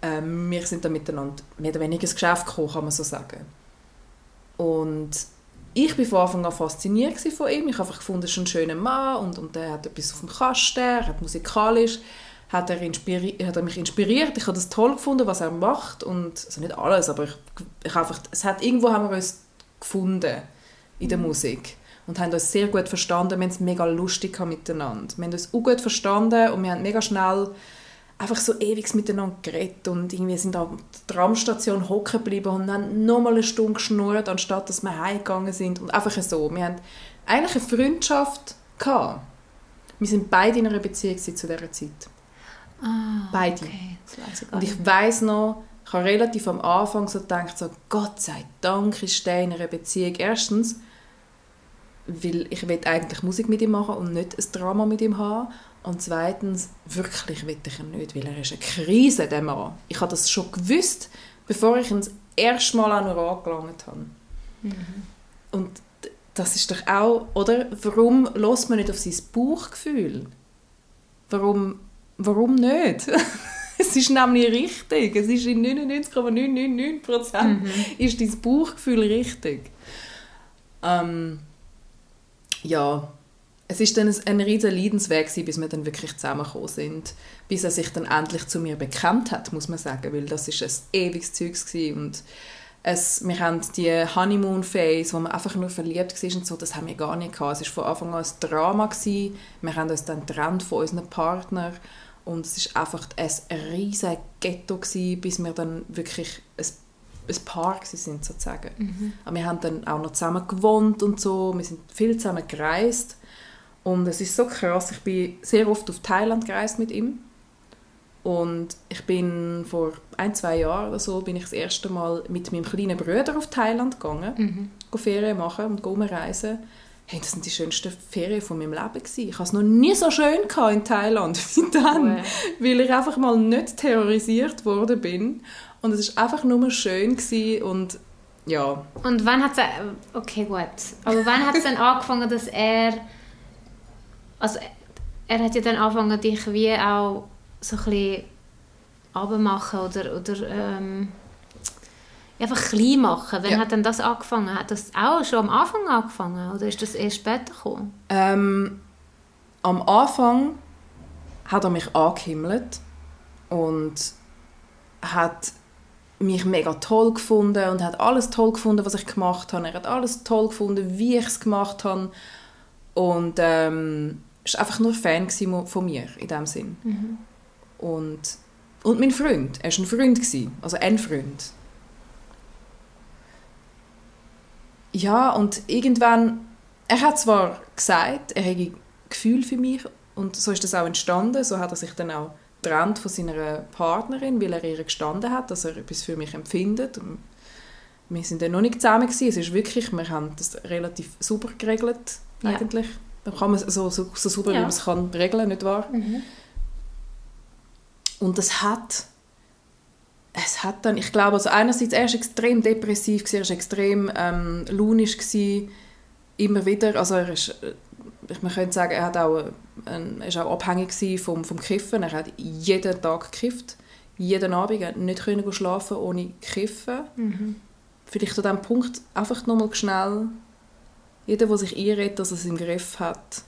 äh, wir sind dann miteinander mehr oder weniger ins Geschäft gekommen, kann man so sagen. Und ich war von Anfang an fasziniert von ihm. Ich habe einfach gefunden, er ist ein schöner Mann und, und er hat etwas auf dem Kasten, er hat musikalisch, hat er, hat er mich inspiriert. Ich habe das toll gefunden, was er macht und, also nicht alles, aber ich, ich einfach, es hat, irgendwo haben wir uns gefunden in der mhm. Musik und haben uns sehr gut verstanden. Wir haben es mega lustig miteinander. Wir haben uns auch gut verstanden und wir haben mega schnell einfach so ewig miteinander geredet und irgendwie sind an der Tramstation hocken geblieben und haben nochmal eine Stunde geschnurrt, anstatt dass wir heimgegangen sind und einfach so. Wir haben eigentlich eine Freundschaft gehabt. Wir sind beide in einer Beziehung zu dieser Zeit. Ah, beide. Okay. Ich und ich weiß noch, ich habe relativ am Anfang so gedacht, so, Gott sei Dank ist der in einer Beziehung. Erstens, weil ich will eigentlich Musik mit ihm machen und nicht ein Drama mit ihm haben. Und zweitens, wirklich will ich ihn nicht, weil er ist eine Krise, der Mann. Ich habe das schon gewusst, bevor ich ihn das erste Mal an nur angelangt habe. Mhm. Und das ist doch auch, oder? Warum lässt man nicht auf sein Bauchgefühl? Warum, warum nicht? (laughs) es ist nämlich richtig. Es ist in 99,999% mhm. ist dein Bauchgefühl richtig. Ähm, ja, es ist dann ein, riesiger Leidensweg bis wir dann wirklich zusammengekommen sind, bis er sich dann endlich zu mir bekannt hat, muss man sagen, weil das ist ein ewiges Zeug und es, wir haben die Honeymoon Phase, wo man einfach nur verliebt war und so, das haben wir gar nicht gehabt. Es war von Anfang an ein Drama gewesen. Wir haben uns dann getrennt von unseren Partnern und es war einfach ein riesiges Ghetto gewesen, bis wir dann wirklich ein ein Paar sind sozusagen. Mhm. Aber wir haben dann auch noch zusammen gewohnt und so. Wir sind viel zusammen gereist und es ist so krass. Ich bin sehr oft auf Thailand gereist mit ihm und ich bin vor ein zwei Jahren oder so bin ich das erste Mal mit meinem kleinen Bruder auf Thailand gegangen, mhm. Ferien machen und umreisen. Hey, das sind die schönsten Ferien von meinem Leben gewesen. Ich hatte es noch nie so schön in Thailand (laughs) wie dann, cool. weil ich einfach mal nicht terrorisiert worden bin und es war einfach nur schön gewesen und ja. Und wann hat es... Okay, gut. Aber wann hat es (laughs) dann angefangen, dass er... Also er hat ja dann angefangen, dich wie auch so ein bisschen abmachen oder, oder ähm, einfach klein machen. Wann ja. hat denn das angefangen? Hat das auch schon am Anfang angefangen oder ist das erst später gekommen? Ähm, am Anfang hat er mich angehimmelt und hat mich mega toll gefunden und hat alles toll gefunden, was ich gemacht habe. Er hat alles toll gefunden, wie ich es gemacht habe. Und ähm, war einfach nur Fan von mir in dem Sinn. Mhm. Und, und mein Freund, er war ein Freund, gewesen, also ein Freund. Ja, und irgendwann, er hat zwar gesagt, er hätte Gefühl für mich und so ist das auch entstanden, so hat er sich dann auch getrennt von seiner Partnerin, weil er ihr gestanden hat, dass er etwas für mich empfindet. Wir sind dann noch nicht zusammen gewesen. Es ist wirklich, wir haben das relativ super geregelt ja. eigentlich. Da kann man so, so, so super, ja. wie man es kann regeln, nicht wahr? Mhm. Und es hat es hat dann, ich glaube, also einerseits, er war extrem depressiv, er war extrem ähm, launisch, gewesen, immer wieder, also er ist man könnte sagen, er, hat auch, er ist auch abhängig vom, vom Kiffen. Er hat jeden Tag gekifft. Jeden Abend. Er nicht können schlafen ohne Kiffen. Mhm. Vielleicht an diesem Punkt einfach nochmal schnell, jeder, der sich einredet, dass er es im Griff hat,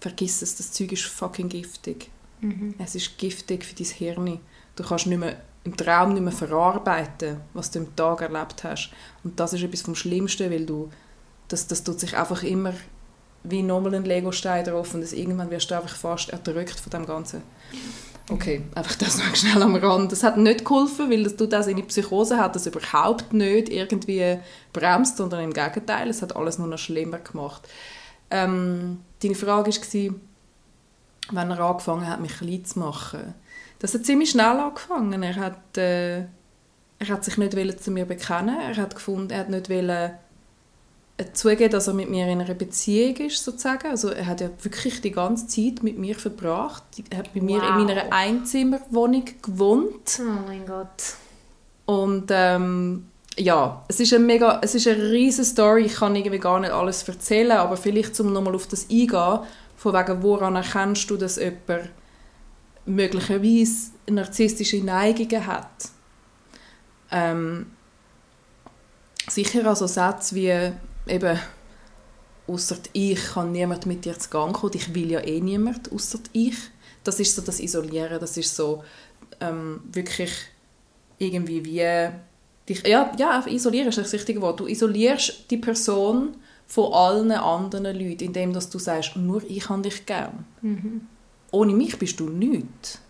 vergiss es, das Zeug ist fucking giftig. Mhm. Es ist giftig für dein Hirn. Du kannst nicht mehr, im Traum nicht mehr verarbeiten, was du im Tag erlebt hast. Und das ist etwas vom Schlimmsten, weil du, das, das tut sich einfach immer wie nochmal ein Lego-Stein drauf und irgendwann wirst du einfach fast erdrückt von dem Ganzen. Okay, einfach das noch schnell am Rand. Das hat nicht geholfen, weil das tut auch seine Psychose hat das überhaupt nicht irgendwie bremst, sondern im Gegenteil, es hat alles nur noch schlimmer gemacht. Ähm, deine Frage war, wenn er angefangen hat, mich klein zu machen. Das hat ziemlich schnell angefangen. Er hat, äh, er hat sich nicht zu mir bekennen. Er hat gefunden, er hat nicht wollen, zugeben, dass er mit mir in einer Beziehung ist, sozusagen. Also er hat ja wirklich die ganze Zeit mit mir verbracht. Er hat bei wow. mir in meiner Einzimmerwohnung gewohnt. Oh mein Gott. Und ähm, ja, es ist eine mega, es ist eine riesige Story. Ich kann irgendwie gar nicht alles erzählen, aber vielleicht, um nochmal auf das eingehen, von wegen, woran erkennst du, dass jemand möglicherweise narzisstische Neigungen hat. Ähm, sicher also Sätze wie eben, außer ich kann niemand mit dir zu Gang kommen. Ich will ja eh niemand, außer ich. Das ist so das Isolieren, das ist so ähm, wirklich irgendwie wie dich, ja, ja, isolieren ist das richtige Wort. Du isolierst die Person von allen anderen Leuten, indem dass du sagst, nur ich habe dich gern. Mhm. Ohne mich bist du nichts.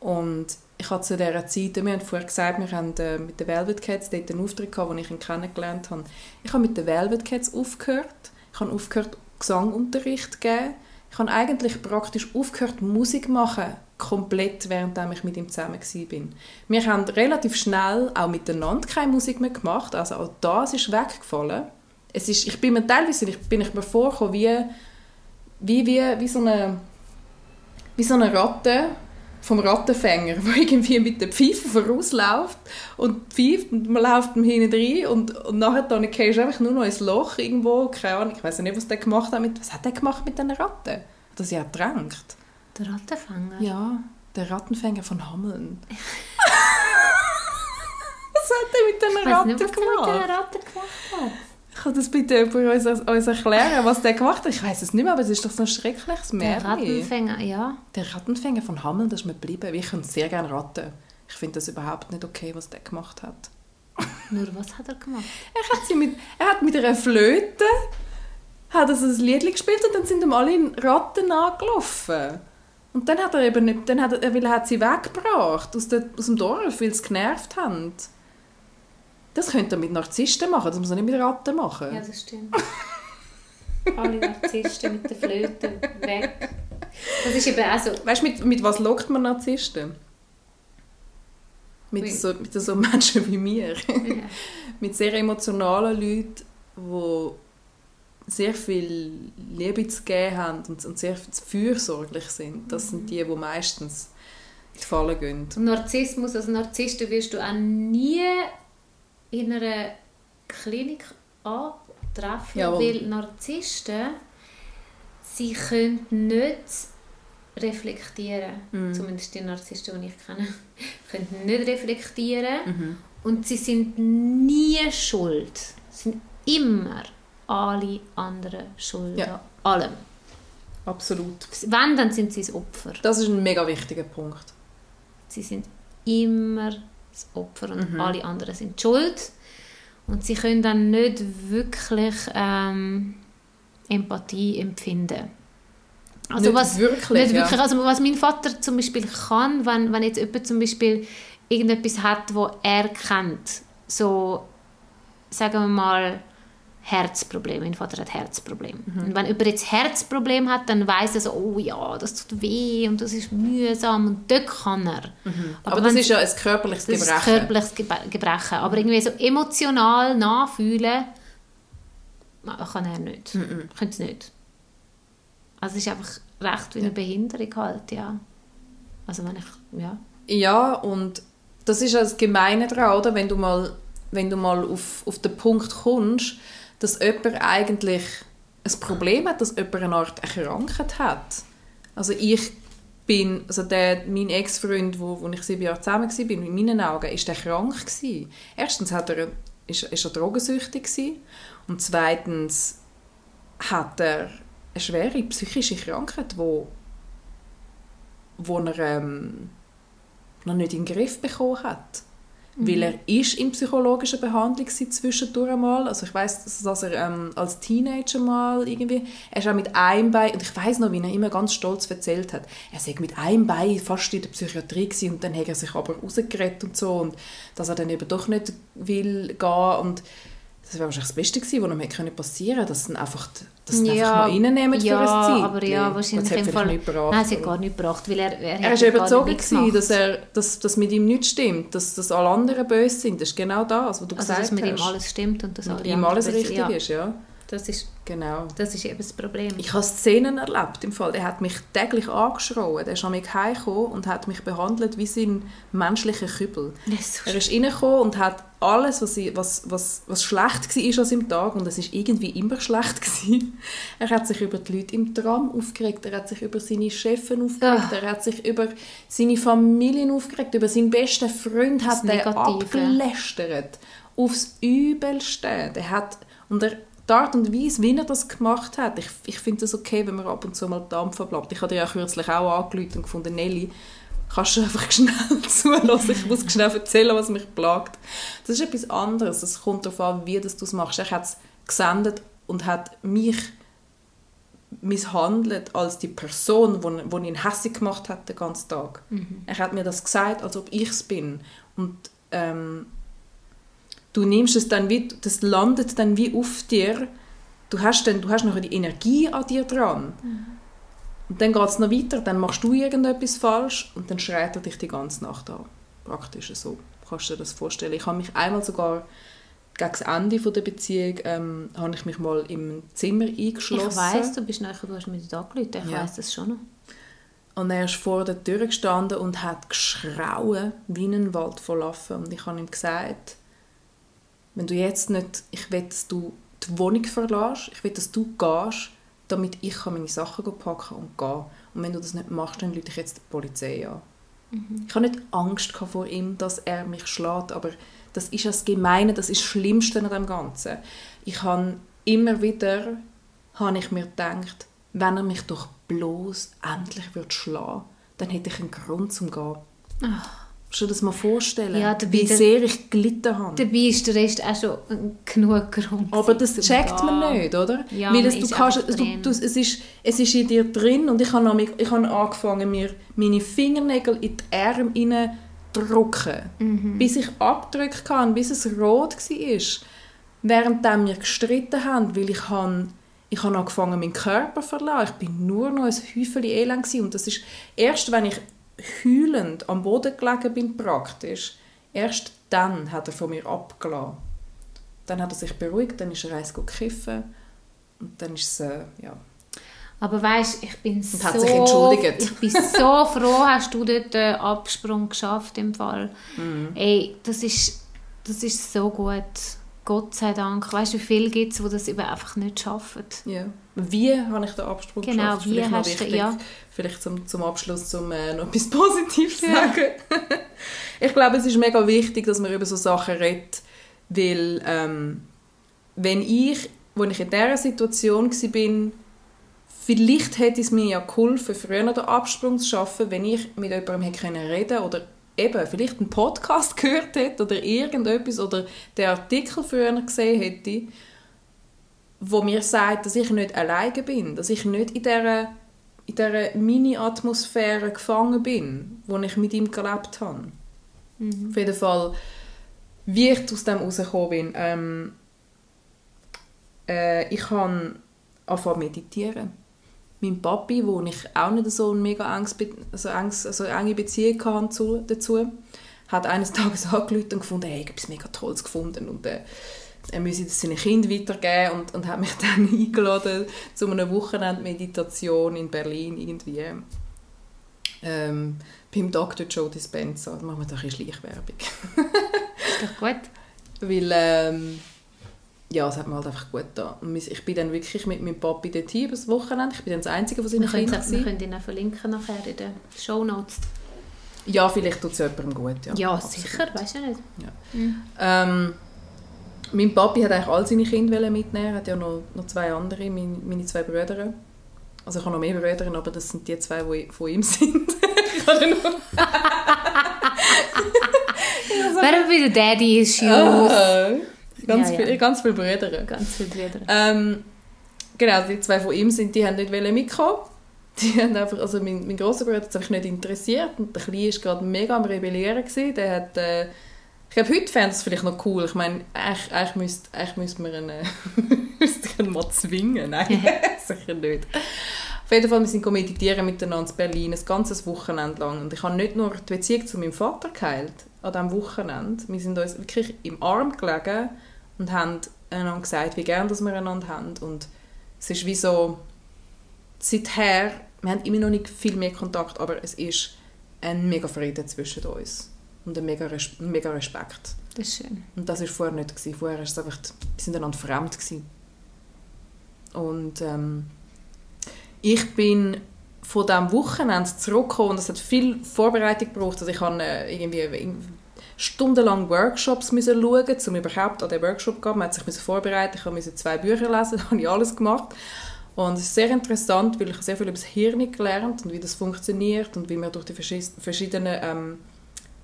Und ich hatte zu dieser Zeit, wir haben vorher gesagt, wir haben äh, mit den Velvet Cats dort einen Auftritt gehabt, wo ich ihn kennengelernt habe. Ich habe mit den Velvet Cats aufgehört. Ich habe aufgehört, Gesangunterricht zu geben. Ich habe eigentlich praktisch aufgehört, Musik zu machen, komplett, während ich mit ihm zusammen war. Wir haben relativ schnell auch miteinander keine Musik mehr gemacht, also auch das ist weggefallen. Es ist, ich bin mir teilweise ich, bin mir vorgekommen wie, wie, wie, wie, so eine, wie so eine Ratte, vom Rattenfänger, (laughs) der irgendwie mit der Pfeife vorausläuft und pfeift und man läuft ihm hinten rein und, und nachher dann gehst du einfach nur noch ins Loch irgendwo, keine Ahnung, ich weiß nicht, was der gemacht hat, mit, was hat der gemacht mit diesen Ratten? Hat er sie ertränkt? Der Rattenfänger? Ja, der Rattenfänger von Hameln. (laughs) was hat er mit diesen Ratten nicht, was gemacht? der mit den Ratten gemacht hat. Kann das bitte jemand uns, uns erklären, was der gemacht hat? Ich weiß es nicht mehr, aber es ist doch so ein schreckliches Der Märchen. Rattenfänger, ja. Der Rattenfänger von Hameln, das ist mir geblieben. Ich könnte sehr gerne raten. Ich finde das überhaupt nicht okay, was der gemacht hat. (laughs) Nur was hat er gemacht? Er hat, sie mit, er hat mit einer Flöte hat er so ein Lied gespielt und dann sind ihm alle Ratten angelaufen. Und dann hat er eben nicht, dann hat er, weil er hat sie weggebracht aus, der, aus dem Dorf, weil sie genervt haben. Das könnte er mit Narzissten machen, das muss er nicht mit Ratten machen. Ja, das stimmt. (laughs) Alle Narzissten mit der Flöte weg. Das ist eben auch so. Weißt du, mit, mit was lockt man Narzissten? Mit Wie? so, mit so Menschen wie mir. Ja. (laughs) mit sehr emotionalen Leuten, die sehr viel Liebe zu geben haben und, und sehr fürsorglich sind. Das sind die, die meistens in die Falle gehen. Und Narzissmus, also Narzissten wirst du auch nie in einer Klinik antreffen, Jawohl. weil Narzissten, sie können nicht reflektieren. Mhm. Zumindest die Narzissten, die ich kenne, (laughs) können nicht reflektieren. Mhm. Und sie sind nie schuld. Sie sind immer alle anderen schuld Ja. an allem. Absolut. Wenn, dann sind sie das Opfer. Das ist ein mega wichtiger Punkt. Sie sind immer das Opfer und Mhm. alle anderen sind schuld. Und sie können dann nicht wirklich ähm, Empathie empfinden. Also Nicht was, wirklich, nicht ja. wirklich also was mein Vater zum Beispiel kann, wenn, wenn jetzt jemand zum Beispiel irgendetwas hat, wo er kennt, so sagen wir mal Herzproblem. Mein Vater hat Herzproblem. Mhm. Und wenn jemand jetzt Herzproblem hat, dann weiß er so, oh ja, das tut weh und das ist mühsam und dort kann er. Mhm. Aber, das wenn- ist ja ein körperliches das ist Gebrechen. ein körperliches Gebrechen. Aber irgendwie so emotional nachfühlen kann er nicht. Mhm. Kann es nicht. Also es ist einfach recht wie eine Behinderung halt, ja. Also wenn ich, ja. Ja, und das ist ja das Gemeine daran, oder? Wenn du mal, wenn du mal auf, auf den Punkt kommst, dass jemand eigentlich ein Problem hat, dass jemand eine Art Erkrankung hat. Also ich bin, also der, mein Ex-Freund, wo, wo ich sieben Jahre zusammen war, in meinen Augen, ist der krank gewesen. Erstens hat er, ist, ist er drogensüchtig gewesen, und zweitens hat er eine schwere psychische Krankheit, wo, wo er ähm, noch nicht in den Griff bekommen hat. Weil er ist in psychologischer Behandlung zwischendurch mal. Also ich weiß, dass er ähm, als Teenager mal irgendwie, er ist auch mit einem Bein, und ich weiß noch, wie er immer ganz stolz erzählt hat, er sei mit einem Bein fast in der Psychiatrie gewesen, und dann hat er sich aber rausgerettet und so und dass er dann eben doch nicht will gehen und das wäre wahrscheinlich das Beste gewesen, was ihm hätte können passieren, dass sie einfach, dass sie Ja, einfach mal reinnehmen ja, für eine Zeit. aber ja, wahrscheinlich das hat im Fall... nicht gebracht, Nein, es hat gar nicht gebracht, weil er... Er, er ist ja nichts gewesen, dass, er, dass, dass mit ihm nichts stimmt, dass, dass alle anderen böse sind. Das ist genau das, was du Also, gesagt dass mit ihm hast. alles stimmt und dass mit ihm alles richtig ja, ist, ja. Das ist, Genau. das ist eben das Problem. Ich habe Szenen erlebt im Fall. Er hat mich täglich angeschrien. Er ist an mich heimgekommen und hat mich behandelt wie sein menschlicher Kübel. Ist so Er ist reingekommen und hat alles, was, ich, was, was, was schlecht war an seinem Tag, und es ist irgendwie immer schlecht gewesen. Er hat sich über die Leute im Tram aufgeregt, er hat sich über seine Chefin aufgeregt, Ah. er hat sich über seine Familien aufgeregt, über seinen besten Freund Das hat er abgelästert. Aufs Übelste. Der hat, und er, die Art und Weise, wie er das gemacht hat, ich, ich finde es okay, wenn man ab und zu mal dampfen bleibt. Ich habe dir ja kürzlich auch angerufen und gefunden, Nelly, kannst du (laughs) einfach schnell zulassen, ich muss schnell erzählen, was mich plagt. Das ist etwas anderes, es kommt darauf an, wie du es machst. Er hat es gesendet und hat mich misshandelt als die Person, die, die ihn hässlich gemacht hat den ganzen Tag. Mhm. Er hat mir das gesagt, als ob ich es bin. Und ähm, du nimmst es dann wie, das landet dann wie auf dir. Du hast, dann, du hast noch die Energie an dir dran. Mhm. Und dann geht es noch weiter, dann machst du irgendetwas falsch und dann schreit er dich die ganze Nacht an. Praktisch so. Kannst du dir das vorstellen? Ich habe mich einmal sogar gegen das Ende der Beziehung ähm, habe ich mich mal im Zimmer eingeschlossen. Ich weiss, du bist nachher, du hast mir das angerufen, ich ja. weiss das schon noch. Und er ist vor der Tür gestanden und hat geschrauen wie ein Wald voll Affen. Und ich habe ihm gesagt, wenn du jetzt nicht, ich will, dass du die Wohnung verlässt, ich will, dass du gehst, damit ich meine Sachen packen und gehen Und wenn du das nicht machst, dann rufe ich jetzt die Polizei an. Mhm. Ich habe nicht Angst vor ihm, dass er mich schlägt, aber das ist das Gemeine, das ist das Schlimmste an dem Ganzen. Ich habe immer wieder, habe ich mir gedacht, wenn er mich doch bloß endlich würde schlagen, dann hätte ich einen Grund zum Gehen. Ach. Kannst du das mal vorstellen, ja, dabei, wie sehr ich gelitten habe? Dabei ist der Rest auch schon genug Grund. Aber das checkt man nicht, oder? Ja, Weil es, du kannst, du, du, es, ist, es ist in dir drin und ich habe, ich habe angefangen, mir meine Fingernägel in die Arme drücken, mhm. bis ich abdrücken kann, bis es rot war. Während wir gestritten haben, weil ich habe ich habe angefangen, meinen Körper zu verlassen. Ich war nur noch ein Häufchen Elend. Und das ist erst, wenn ich heulend am Boden gelegen bin, praktisch, erst dann hat er von mir abgelassen. Dann hat er sich beruhigt, dann ist er eins gekiffen und dann ist es, äh, ja. Aber weißt, ich bin so, hat sich entschuldigt. ich bin so (laughs) froh, hast du dort den Absprung geschafft im Fall. Mhm. Ey, das ist, das ist so gut. Gott sei Dank. Weißt du, wie viele gibt es, die das einfach nicht schaffen? Ja. Wie habe ich den Absprung genau, geschafft? Genau, wie hast du, ja. Vielleicht zum, zum Abschluss, um äh, noch (laughs) etwas Positives zu sagen. Ja. ich glaube, es ist mega wichtig, dass man über so Sachen redet, weil ähm, wenn ich, als ich in dieser Situation war, vielleicht hätte es mir ja geholfen, früher den Absprung zu schaffen, wenn ich mit jemandem hätte reden oder eben vielleicht einen Podcast (laughs) gehört hätte oder irgendetwas oder den Artikel früher gesehen hätte, wo mir sagt, dass ich nicht alleine bin, dass ich nicht in dieser, in dieser Mini-Atmosphäre gefangen bin, wo ich mit ihm gelebt habe. Mhm. Auf jeden Fall, wie ich aus dem rausgekommen bin. Ähm, äh, ich habe angefangen meditieren mein Papi, wo ich auch nicht so eine mega enges, also enges, also enge Beziehung hatte dazu, hat eines Tages (laughs) angerufen und gefunden, hey, ich habe etwas mega Tolles gefunden und äh, er müsse das seinen Kind weitergeben und, und hat mich (laughs) dann eingeladen zu einer Wochenendmeditation in Berlin irgendwie ähm, beim Dr. Joe Dispenza. Da machen wir doch ein Schleichwerbung. ist doch gut. Weil ähm, ja, es hat mir halt einfach gut getan. ich bin dann wirklich mit meinem Papi dort hin, das Wochenende. Ich bin dann das Einzige von seinen Kindern. Wir können ihn auch verlinken nachher in den Show Notes. Ja, vielleicht tut es jemandem gut. Ja, ja sicher, weiß ich nicht. Ja. Mhm. Ähm, mein Papi hat eigentlich all seine Kinder mitnehmen. Er hat ja noch, noch zwei andere, meine, meine zwei Brüder. Also ich habe noch mehr Brüder, aber das sind die zwei, die von ihm (laughs) sind. ich habe noch... Warum wieder Daddy Issues? Oh. Ganz, ja, ja. Viel, ganz viele Brüder. Ganz viele Brüder. Ähm, genau, die zwei von ihm sind, die haben nicht mitkommen. Die haben einfach, also mein, mein grosser Bruder hat einfach nicht interessiert und der Kleine war gerade mega am Rebellieren. Gewesen. Der hat, äh, glaube, heute fände es vielleicht noch cool. Ich meine, eigentlich, eigentlich, müsste, eigentlich müsste man ihn, äh, (laughs) müsste ihn mal zwingen. Nein, (laughs) sicher nicht. Auf jeden Fall, wir sind meditieren miteinander in Berlin, ein ganzes Wochenende lang. Und ich habe nicht nur die Beziehung zu meinem Vater geheilt an diesem Wochenende. Wir sind uns wirklich im Arm gelegen und haben einander gesagt, wie gerne wir einander haben. Und es ist wie so, seither, wir haben immer noch nicht viel mehr Kontakt, aber es ist ein mega Frieden zwischen uns und ein mega, Res mega Respekt. Das ist schön. Und das war vorher nicht. Gewesen. Vorher war es einfach, wir sind einander fremd. Gewesen. Und ähm, ich bin von diesem Wochenende zurückgekommen und es hat viel Vorbereitung gebraucht. Also ich habe äh, irgendwie stundenlang Workshops müssen schauen, um überhaupt an den Workshop zu gehen. Man hat sich vorbereiten, ich musste zwei Bücher lesen, (laughs) da habe ich alles gemacht. Und es ist sehr interessant, weil ich sehr viel über das Hirn gelernt und wie das funktioniert und wie man durch die verschiedenen ähm,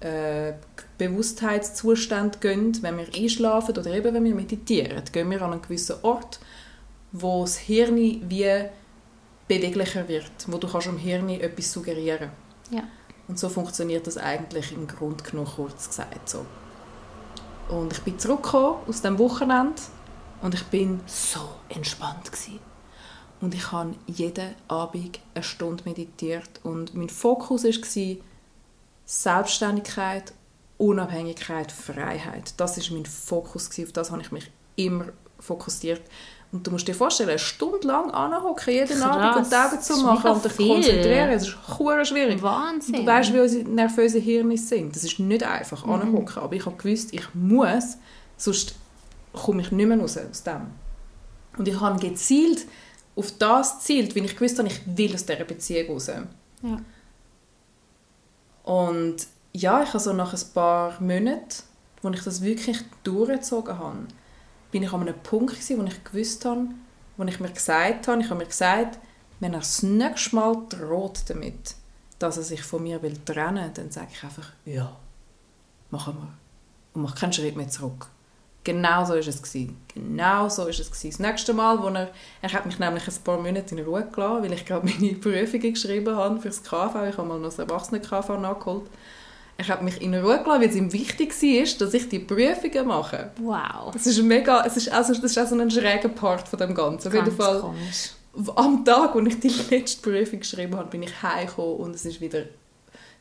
äh, Bewusstheitszustände gehen, wenn wir einschlafen oder eben wenn wir meditieren. Gehen wir an einen gewissen Ort, wo das Hirn wie beweglicher wird, wo du kannst dem Hirn etwas suggerieren ja. Und so funktioniert das eigentlich im Grunde genommen kurz gesagt so. Und ich bin zurückgekommen aus dem Wochenende und ich bin so entspannt gewesen. Und ich habe jeden Abend eine Stunde meditiert und mein Fokus war Selbstständigkeit, Unabhängigkeit, Freiheit. Das ist mein Fokus gewesen. Auf das habe ich mich immer fokussiert. Und du musst dir vorstellen, eine Stunde lang anhocken, jeden Krass. Abend und die Augen zu machen und dich konzentrieren. Das ist hure schwierig. Wahnsinn. Du weißt, wie unsere nervösen Hirne sind. Das ist nicht einfach, mhm. anhocken. Aber ich habe gewusst, ich muss, sonst komme ich nicht mehr raus aus dem. Und ich habe gezielt auf das gezielt, weil ich gewusst habe, ich will aus dieser Beziehung raus. Ja. Und ja, ich habe so nach ein paar Monaten, wo ich das wirklich durchgezogen habe, bin ich an einem Punkt gewesen, wo ich gewusst habe, wo ich mir gesagt habe, ich habe mir gesagt, wenn er das nächste Mal droht damit, dass er sich von mir will trennen will, dann sage ich einfach, ja, machen wir. Und mache keinen Schritt mehr zurück. Genau so war es gewesen. Genau so war es gewesen. Das nächste Mal, wo er, er hat mich nämlich ein paar Monate in Ruhe gelassen, weil ich gerade (laughs) meine Prüfungen geschrieben habe für das KV. Ich habe mal noch das Erwachsenen-KV nachgeholt. Er hat mich in Ruhe gelassen, weil es ihm wichtig war, dass ich die Prüfungen mache. Wow. Das ist mega, es ist also, das ist auch so ein schräger Part von dem Ganzen. Auf jeden Fall, komisch. am Tag, als ich die (laughs) letzte Prüfung geschrieben habe, bin ich heimgekommen und es ist wieder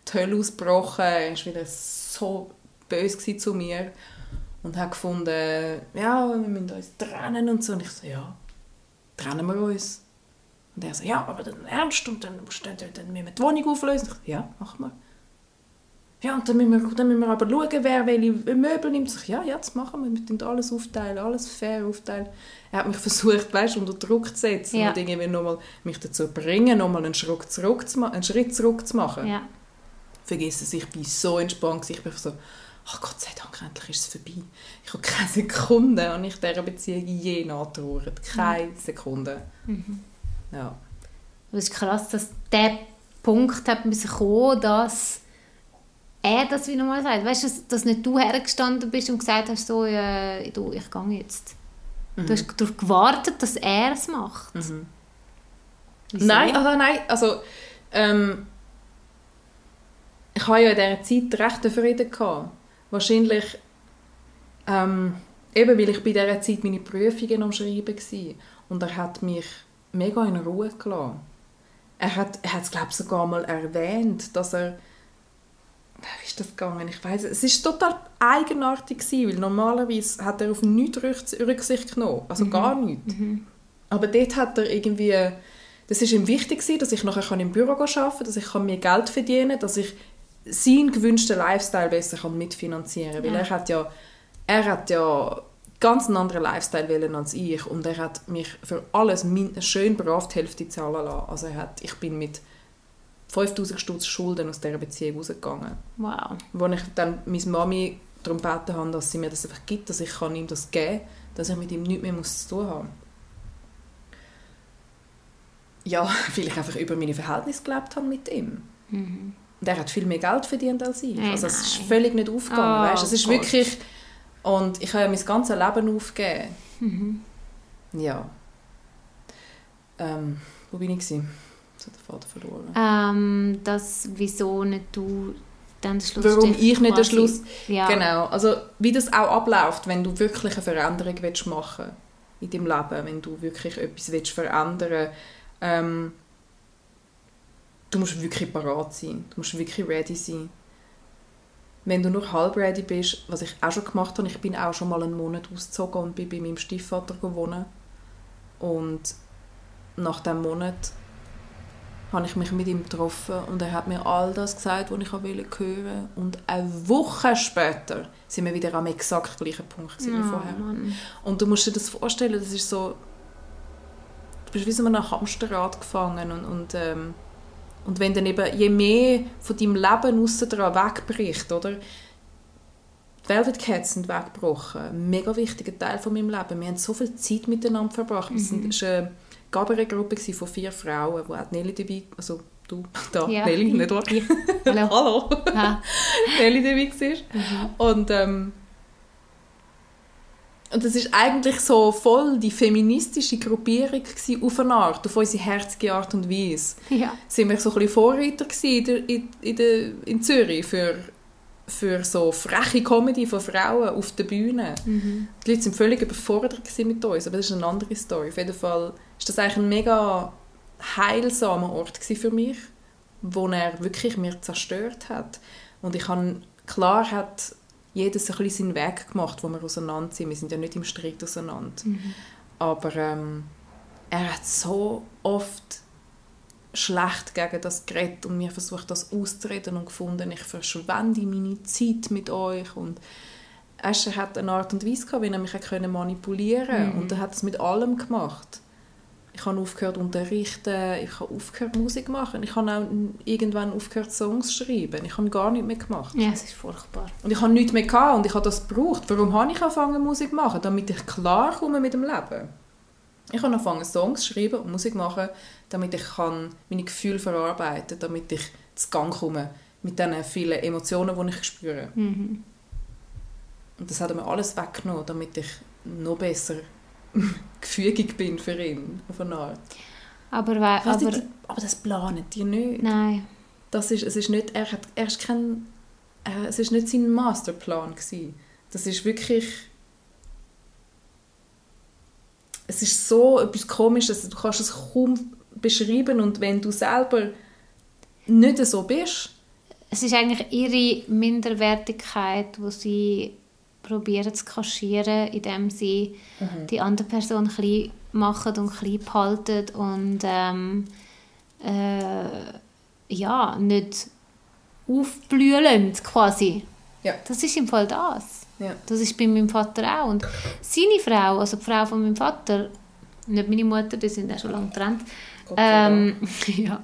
die Hölle ausgebrochen. Er war wieder so böse zu mir und hat gefunden, ja, wir müssen uns trennen und so. Und ich so, ja, trennen wir uns. Und er so, ja, aber dann ernst und dann, dann, dann müssen wir die Wohnung auflösen. Ich so, ja, machen wir. Ja, und dann müssen wir, dann müssen wir aber schauen, wer welche Möbel nimmt. Ich, ja, ja, das machen wir. Wir müssen alles aufteilen, alles fair aufteilen. Er hat mich (laughs) versucht, weißt, unter Druck zu setzen ja. und irgendwie nochmal mich dazu bringen, nochmal einen Schritt zurück zu, einen Schritt zurück zu machen. Ja. Vergiss es, ich bin so entspannt. Ich bin so, ach Gott sei Dank, endlich ist es vorbei. Ich habe keine Sekunde und ich dieser Beziehung je nachtrauert. Keine mhm. Sekunde. Mhm. Ja. Es ist krass, dass der Punkt hat müssen kommen, dass er das wie nochmal sagt. Weißt du, dass, dass nicht du hergestanden bist und gesagt hast, so, äh, du, ich gehe jetzt. Mhm. Du hast darauf gewartet, dass er es macht. Mhm. Nein, also nein, also ähm, ich habe ja in dieser Zeit recht Frieden gehabt. Wahrscheinlich ähm, eben, weil ich bei dieser Zeit meine Prüfungen am Schreiben war. Und er hat mich mega in Ruhe gelassen. Er hat, er es, glaube ich, sogar mal erwähnt, dass er wie ist das gegangen? Ich weiß es ist total eigenartig gewesen, weil normalerweise hat er auf nichts Rücksicht genommen, also mhm. gar nichts. Mhm. Aber dort hat er irgendwie, das ist ihm wichtig gewesen, dass ich nachher im Büro arbeiten kann, dass ich mehr Geld verdienen kann, dass ich seinen gewünschten Lifestyle besser kann mitfinanzieren kann. Weil er hat ja, er hat ja ganz einen anderen Lifestyle wählen als ich und er hat mich für alles schön brav die Hälfte zahlen lassen. Also er hat, ich bin mit 5000 Stutz Schulden aus dieser Beziehung rausgegangen. Wow. Wo ich dann meine Mami darum gebeten habe, dass sie mir das einfach gibt, dass ich kann ihm das geben kann, dass ich mit ihm nichts mehr muss zu tun habe. Ja, (laughs) weil ich einfach über meine Verhältnisse gelebt habe mit ihm. Mhm. Und er hat viel mehr Geld verdient als ich. Hey, also es ist völlig nicht aufgegangen. Oh, weißt? Es ist Gott. wirklich... Und ich habe ja mein ganzes Leben aufgegeben. Mhm. Ja. Ähm, wo bin ich? Gewesen? den Faden verloren. Ähm, das, wieso nicht du dann den Schluss Warum ich nicht den Schluss... Ja. Genau, also wie das auch abläuft, wenn du wirklich eine Veränderung willst machen in deinem Leben, wenn du wirklich etwas willst verändern ähm, du musst wirklich parat sein, du musst wirklich ready sein. Wenn du nur halb ready bist, was ich auch schon gemacht habe, ich bin auch schon mal einen Monat ausgezogen und bin bei meinem Stiefvater gewohnt und nach dem Monat habe ich mich mit ihm getroffen und er hat mir all das gesagt, was ich hören wollte. Und eine Woche später sind wir wieder am exakt gleichen Punkt wie oh, vorher. Mann. Und du musst dir das vorstellen, das ist so, du bist wie so einem Hamsterrad gefangen und, und, ähm, und wenn dann eben, je mehr von deinem Leben aussen dran wegbricht, oder, die Velvet Cats sind weggebrochen. Ein mega wichtiger Teil von meinem Leben. Wir haben so viel Zeit miteinander verbracht. Mhm. Es war eine Gabarett-Gruppe von vier Frauen, wo auch Nelly dabei also du (laughs) da, ja. Nelly, nicht wahr? Hallo. (laughs) Hallo. Nelly dabei war. Mhm. Und, ähm, und das ist eigentlich so voll die feministische Gruppierung gewesen, auf eine Art, auf unsere herzige Art und Weise. Ja. Sind wir so ein bisschen Vorreiter in, der, in, in, der, in Zürich für für so freche Comedy von Frauen auf der Bühne. Mhm. Die Leute waren völlig überfordert mit uns, aber das ist eine andere Story. Auf jeden Fall ist das eigentlich ein mega heilsamer Ort für mich, wo er wirklich mir zerstört hat. Und ich habe, klar hat jedes ein bisschen seinen Weg gemacht, wo wir auseinander sind. Wir sind ja nicht im Streit auseinander. Mhm. Aber ähm, er hat so oft schlecht gegen das geredet und mir versucht, das auszureden und gefunden, ich verschwende meine Zeit mit euch und er hat eine Art und Weise gehabt, wie er mich manipulieren konnte mhm. und er hat es mit allem gemacht. Ich habe aufgehört unterrichten, ich habe aufgehört Musik machen, ich habe auch irgendwann aufgehört Songs schreiben. Ich habe gar nichts mehr gemacht. Ja, es ist furchtbar. Und ich habe nichts mehr gehabt und ich habe das gebraucht. Warum habe ich angefangen Musik zu machen? Damit ich klar komme mit dem Leben. Ich habe angefangen Songs zu schreiben und Musik machen, damit ich kann meine Gefühle verarbeiten kann, damit ich zu Gang komme mit den vielen Emotionen, die ich spüre. Mhm. Und das hat mir alles weggenommen, damit ich noch besser (laughs) gefügig bin für ihn, auf eine Art. Aber, aber, aber, aber das planen die nicht. Nein. Das ist, es ist nicht, er hat, er ist kein, er, es ist nicht sein Masterplan gewesen. Das ist wirklich es ist so etwas Komisches, du kannst es kaum beschreiben und wenn du selber nicht so bist. Es ist eigentlich ihre Minderwertigkeit, wo sie probieren zu kaschieren, indem sie mhm. die andere Person klein machen und klein behalten und ähm, äh, ja, nicht aufblühen quasi. Ja. Das ist im Fall das. Ja. Das ist bei meinem Vater auch. Und seine Frau, also die Frau von meinem Vater, nicht meine Mutter, die sind ja schon lange getrennt, ähm, (laughs) ja,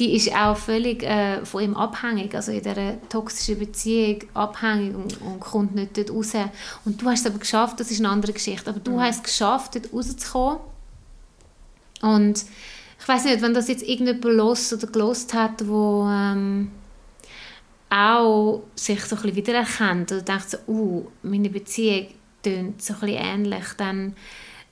die ist auch völlig äh, von ihm abhängig, also in dieser toxischen Beziehung abhängig und, und kommt nicht dort raus. Und du hast es aber geschafft, das ist eine andere Geschichte, aber du mhm. hast es geschafft, dort rauszukommen. Und ich weiß nicht, wenn das jetzt irgendjemand los oder gelost hat, wo ähm, auch sich so ein bisschen wiedererkennt oder denkt so, uh, meine Beziehung tönt so ein bisschen ähnlich, dann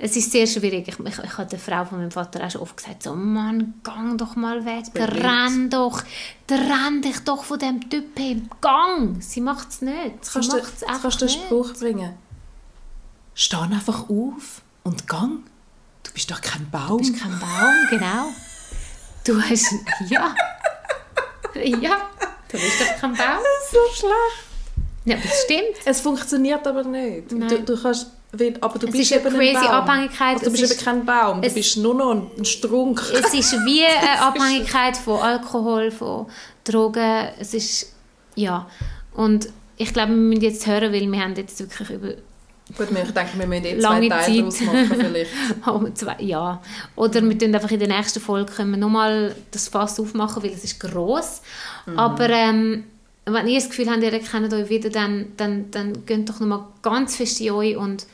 es ist sehr schwierig. Ich, ich, ich habe der Frau von meinem Vater auch schon oft gesagt, so, Mann, gang doch mal weg, renn doch, renn dich doch von dem Typ hin, gang! Sie macht es nicht. Sie kannst macht's du, einfach kannst du einen Spruch bringen. Steh einfach auf und gang. Du bist doch kein Baum. Du bist kein Baum, genau. Du hast, ja, ja, du bist doch kein Baum. Das (laughs) ist so schlecht. Ja, das stimmt. Es funktioniert aber nicht. Du, du kannst aber du es bist ist eine crazy ein. Abhängigkeit. Also du bist eben kein Baum, du bist nur noch ein Strunk. Es ist (laughs) wie eine Abhängigkeit von Alkohol, von Drogen. Es ist, ja. Und ich glaube, wir müssen jetzt hören, weil wir haben jetzt wirklich über Gut, ich denke, wir müssen jetzt zwei Teile daraus machen vielleicht. (laughs) zwei, ja. Oder wir können einfach in der nächsten Folge können wir nochmal das Fass aufmachen, weil es ist gross. Mhm. Aber ähm, wenn ihr das Gefühl habt, ihr kennt euch wieder, dann, dann, dann geht doch nochmal ganz fest in euch und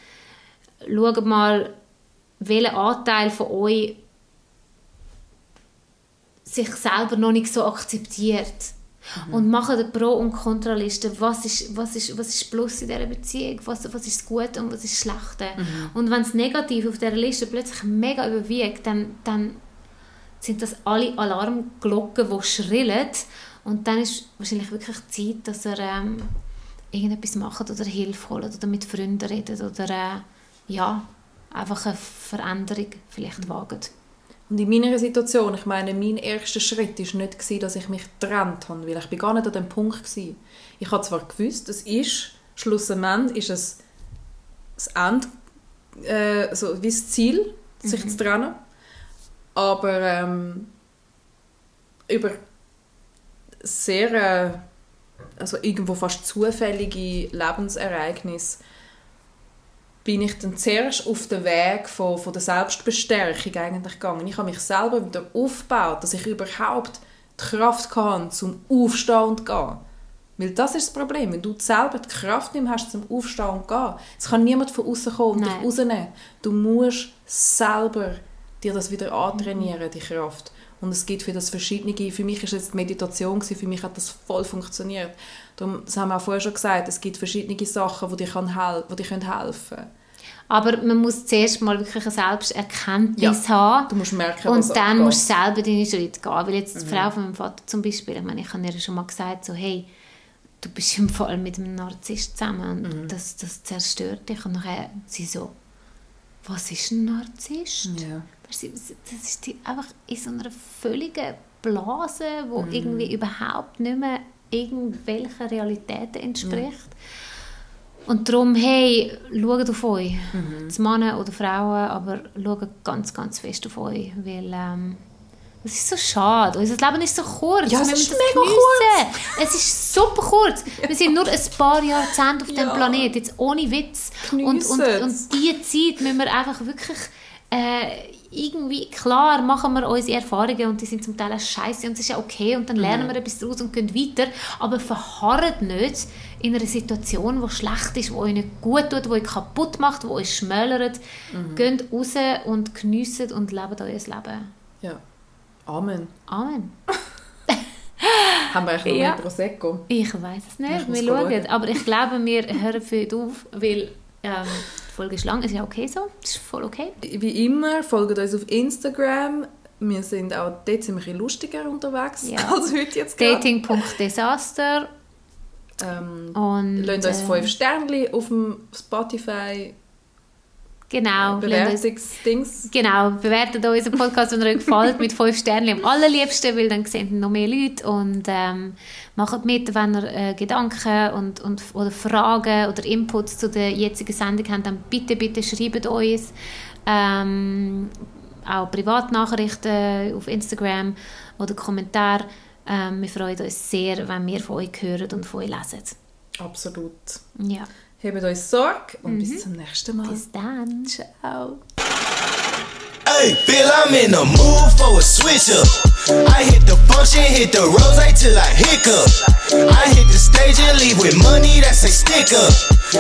schaut mal, welcher Anteil von euch sich selber noch nicht so akzeptiert. Mhm. Und macht eine Pro- und Kontraliste. Was ist, was, ist, was ist Plus in dieser Beziehung? Was, was ist Gute und was ist das Schlechte? Mhm. Und wenn das Negative auf dieser Liste plötzlich mega überwiegt, dann, dann sind das alle Alarmglocken, die schrillen. Und dann ist wahrscheinlich wirklich Zeit, dass er ähm, irgendetwas macht oder Hilfe holt oder mit Freunden redet oder äh, ja, einfach eine Veränderung vielleicht wagen. Und in meiner Situation, ich meine, mein erster Schritt war nicht, dass ich mich getrennt habe, weil ich bin gar nicht an dem Punkt war. Ich habe zwar gewusst, es ist, schlussendlich ist es das Ende, äh, so wie das Ziel, sich mhm. zu trennen, aber ähm, über sehr, äh, also irgendwo fast zufällige Lebensereignisse bin ich dann zuerst auf den Weg von, von der Selbstbestärkung eigentlich gegangen. Ich habe mich selber wieder aufgebaut, dass ich überhaupt die Kraft hatte, zum Aufstehen und gehen. Weil das ist das Problem. Wenn du selber die Kraft nicht hast, zum Aufstehen und gehen, es kann niemand von außen kommen und Nein. dich rausnehmen. Du musst selber dir das wieder antrainieren, die Kraft. Und es gibt für das verschiedene. Für mich ist es jetzt Meditation, gewesen, für mich hat das voll funktioniert. Darum, das haben wir auch vorher schon gesagt, es gibt verschiedene Sachen, die dir, kann hel die dir können helfen können. Aber man muss zuerst mal wirklich eine Selbsterkenntnis haben. Du musst merken, Und was dann musst du selber deine Schritte gehen. Weil jetzt die Frau von meinem Vater zum Beispiel, ich meine, ich habe ihr schon mal gesagt, so, hey, du bist im Fall mit einem Narzisst zusammen und das, das zerstört dich. Und nachher sie so, was ist ein Narzisst? Ja. Das ist einfach in so einer völligen Blase, wo Mhm. irgendwie überhaupt nicht mehr irgendwelchen Realitäten entspricht. Und darum, hey, schaut auf euch. Mhm. Männer oder Frauen, aber schaut ganz, ganz fest auf euch, weil ähm, es ist so schade. Unser Leben ist so kurz. Ja, es ist mega geniessen. Es ist super kurz. Wir sind nur ein paar Jahrzehnte auf Ja. dem Planeten, jetzt ohne Witz. Und, und, und diese Zeit müssen wir einfach wirklich äh, irgendwie, klar machen wir unsere Erfahrungen und die sind zum Teil scheiße und es ist ja okay und dann lernen wir etwas daraus und gehen weiter, aber verharrt nicht in einer Situation, die schlecht ist, die euch nicht gut tut, die euch kaputt macht, die euch schmälert. Geht raus und geniessen und lebt euer Leben. ja. Amen. Amen. (laughs) Haben wir eigentlich noch Ja. mehr Prosecco? Ich weiß es Ich nicht, wir schauen. Aber ich glaube, wir hören für auf, weil ähm, die Folge ist lang, ist ja okay so, ist voll okay. Wie immer, folgt uns auf Instagram. Wir sind auch dort sind wir ein bisschen lustiger unterwegs Ja. (laughs) als heute jetzt gerade. Dating.desaster Ähm, und Lasst uns äh, 5 Sterne auf dem Spotify genau, Bewertungsdings. Genau, bewertet unseren Podcast, wenn er euch gefällt, mit 5 Sternen am allerliebsten, weil dann sehen noch mehr Leute und ähm, macht mit, wenn ihr äh, Gedanken und, und, oder Fragen oder Inputs zu der jetzigen Sendung habt, dann bitte, bitte schreibt uns. Ähm, auch Privatnachrichten auf Instagram oder Kommentare. Ähm, wir freuen uns sehr, wenn wir von euch hören und von euch lesen. Absolut. Ja, Habt euch Sorge und bis zum nächsten Mal. bis dann. Ciao. Hey, feel I'm in the mood for a switch up. I hit the function, hit the rose till I hiccup. I hit the stage and leave with money that's a stick up.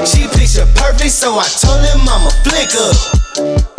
She picture perfect, so I told him I'm a flick up.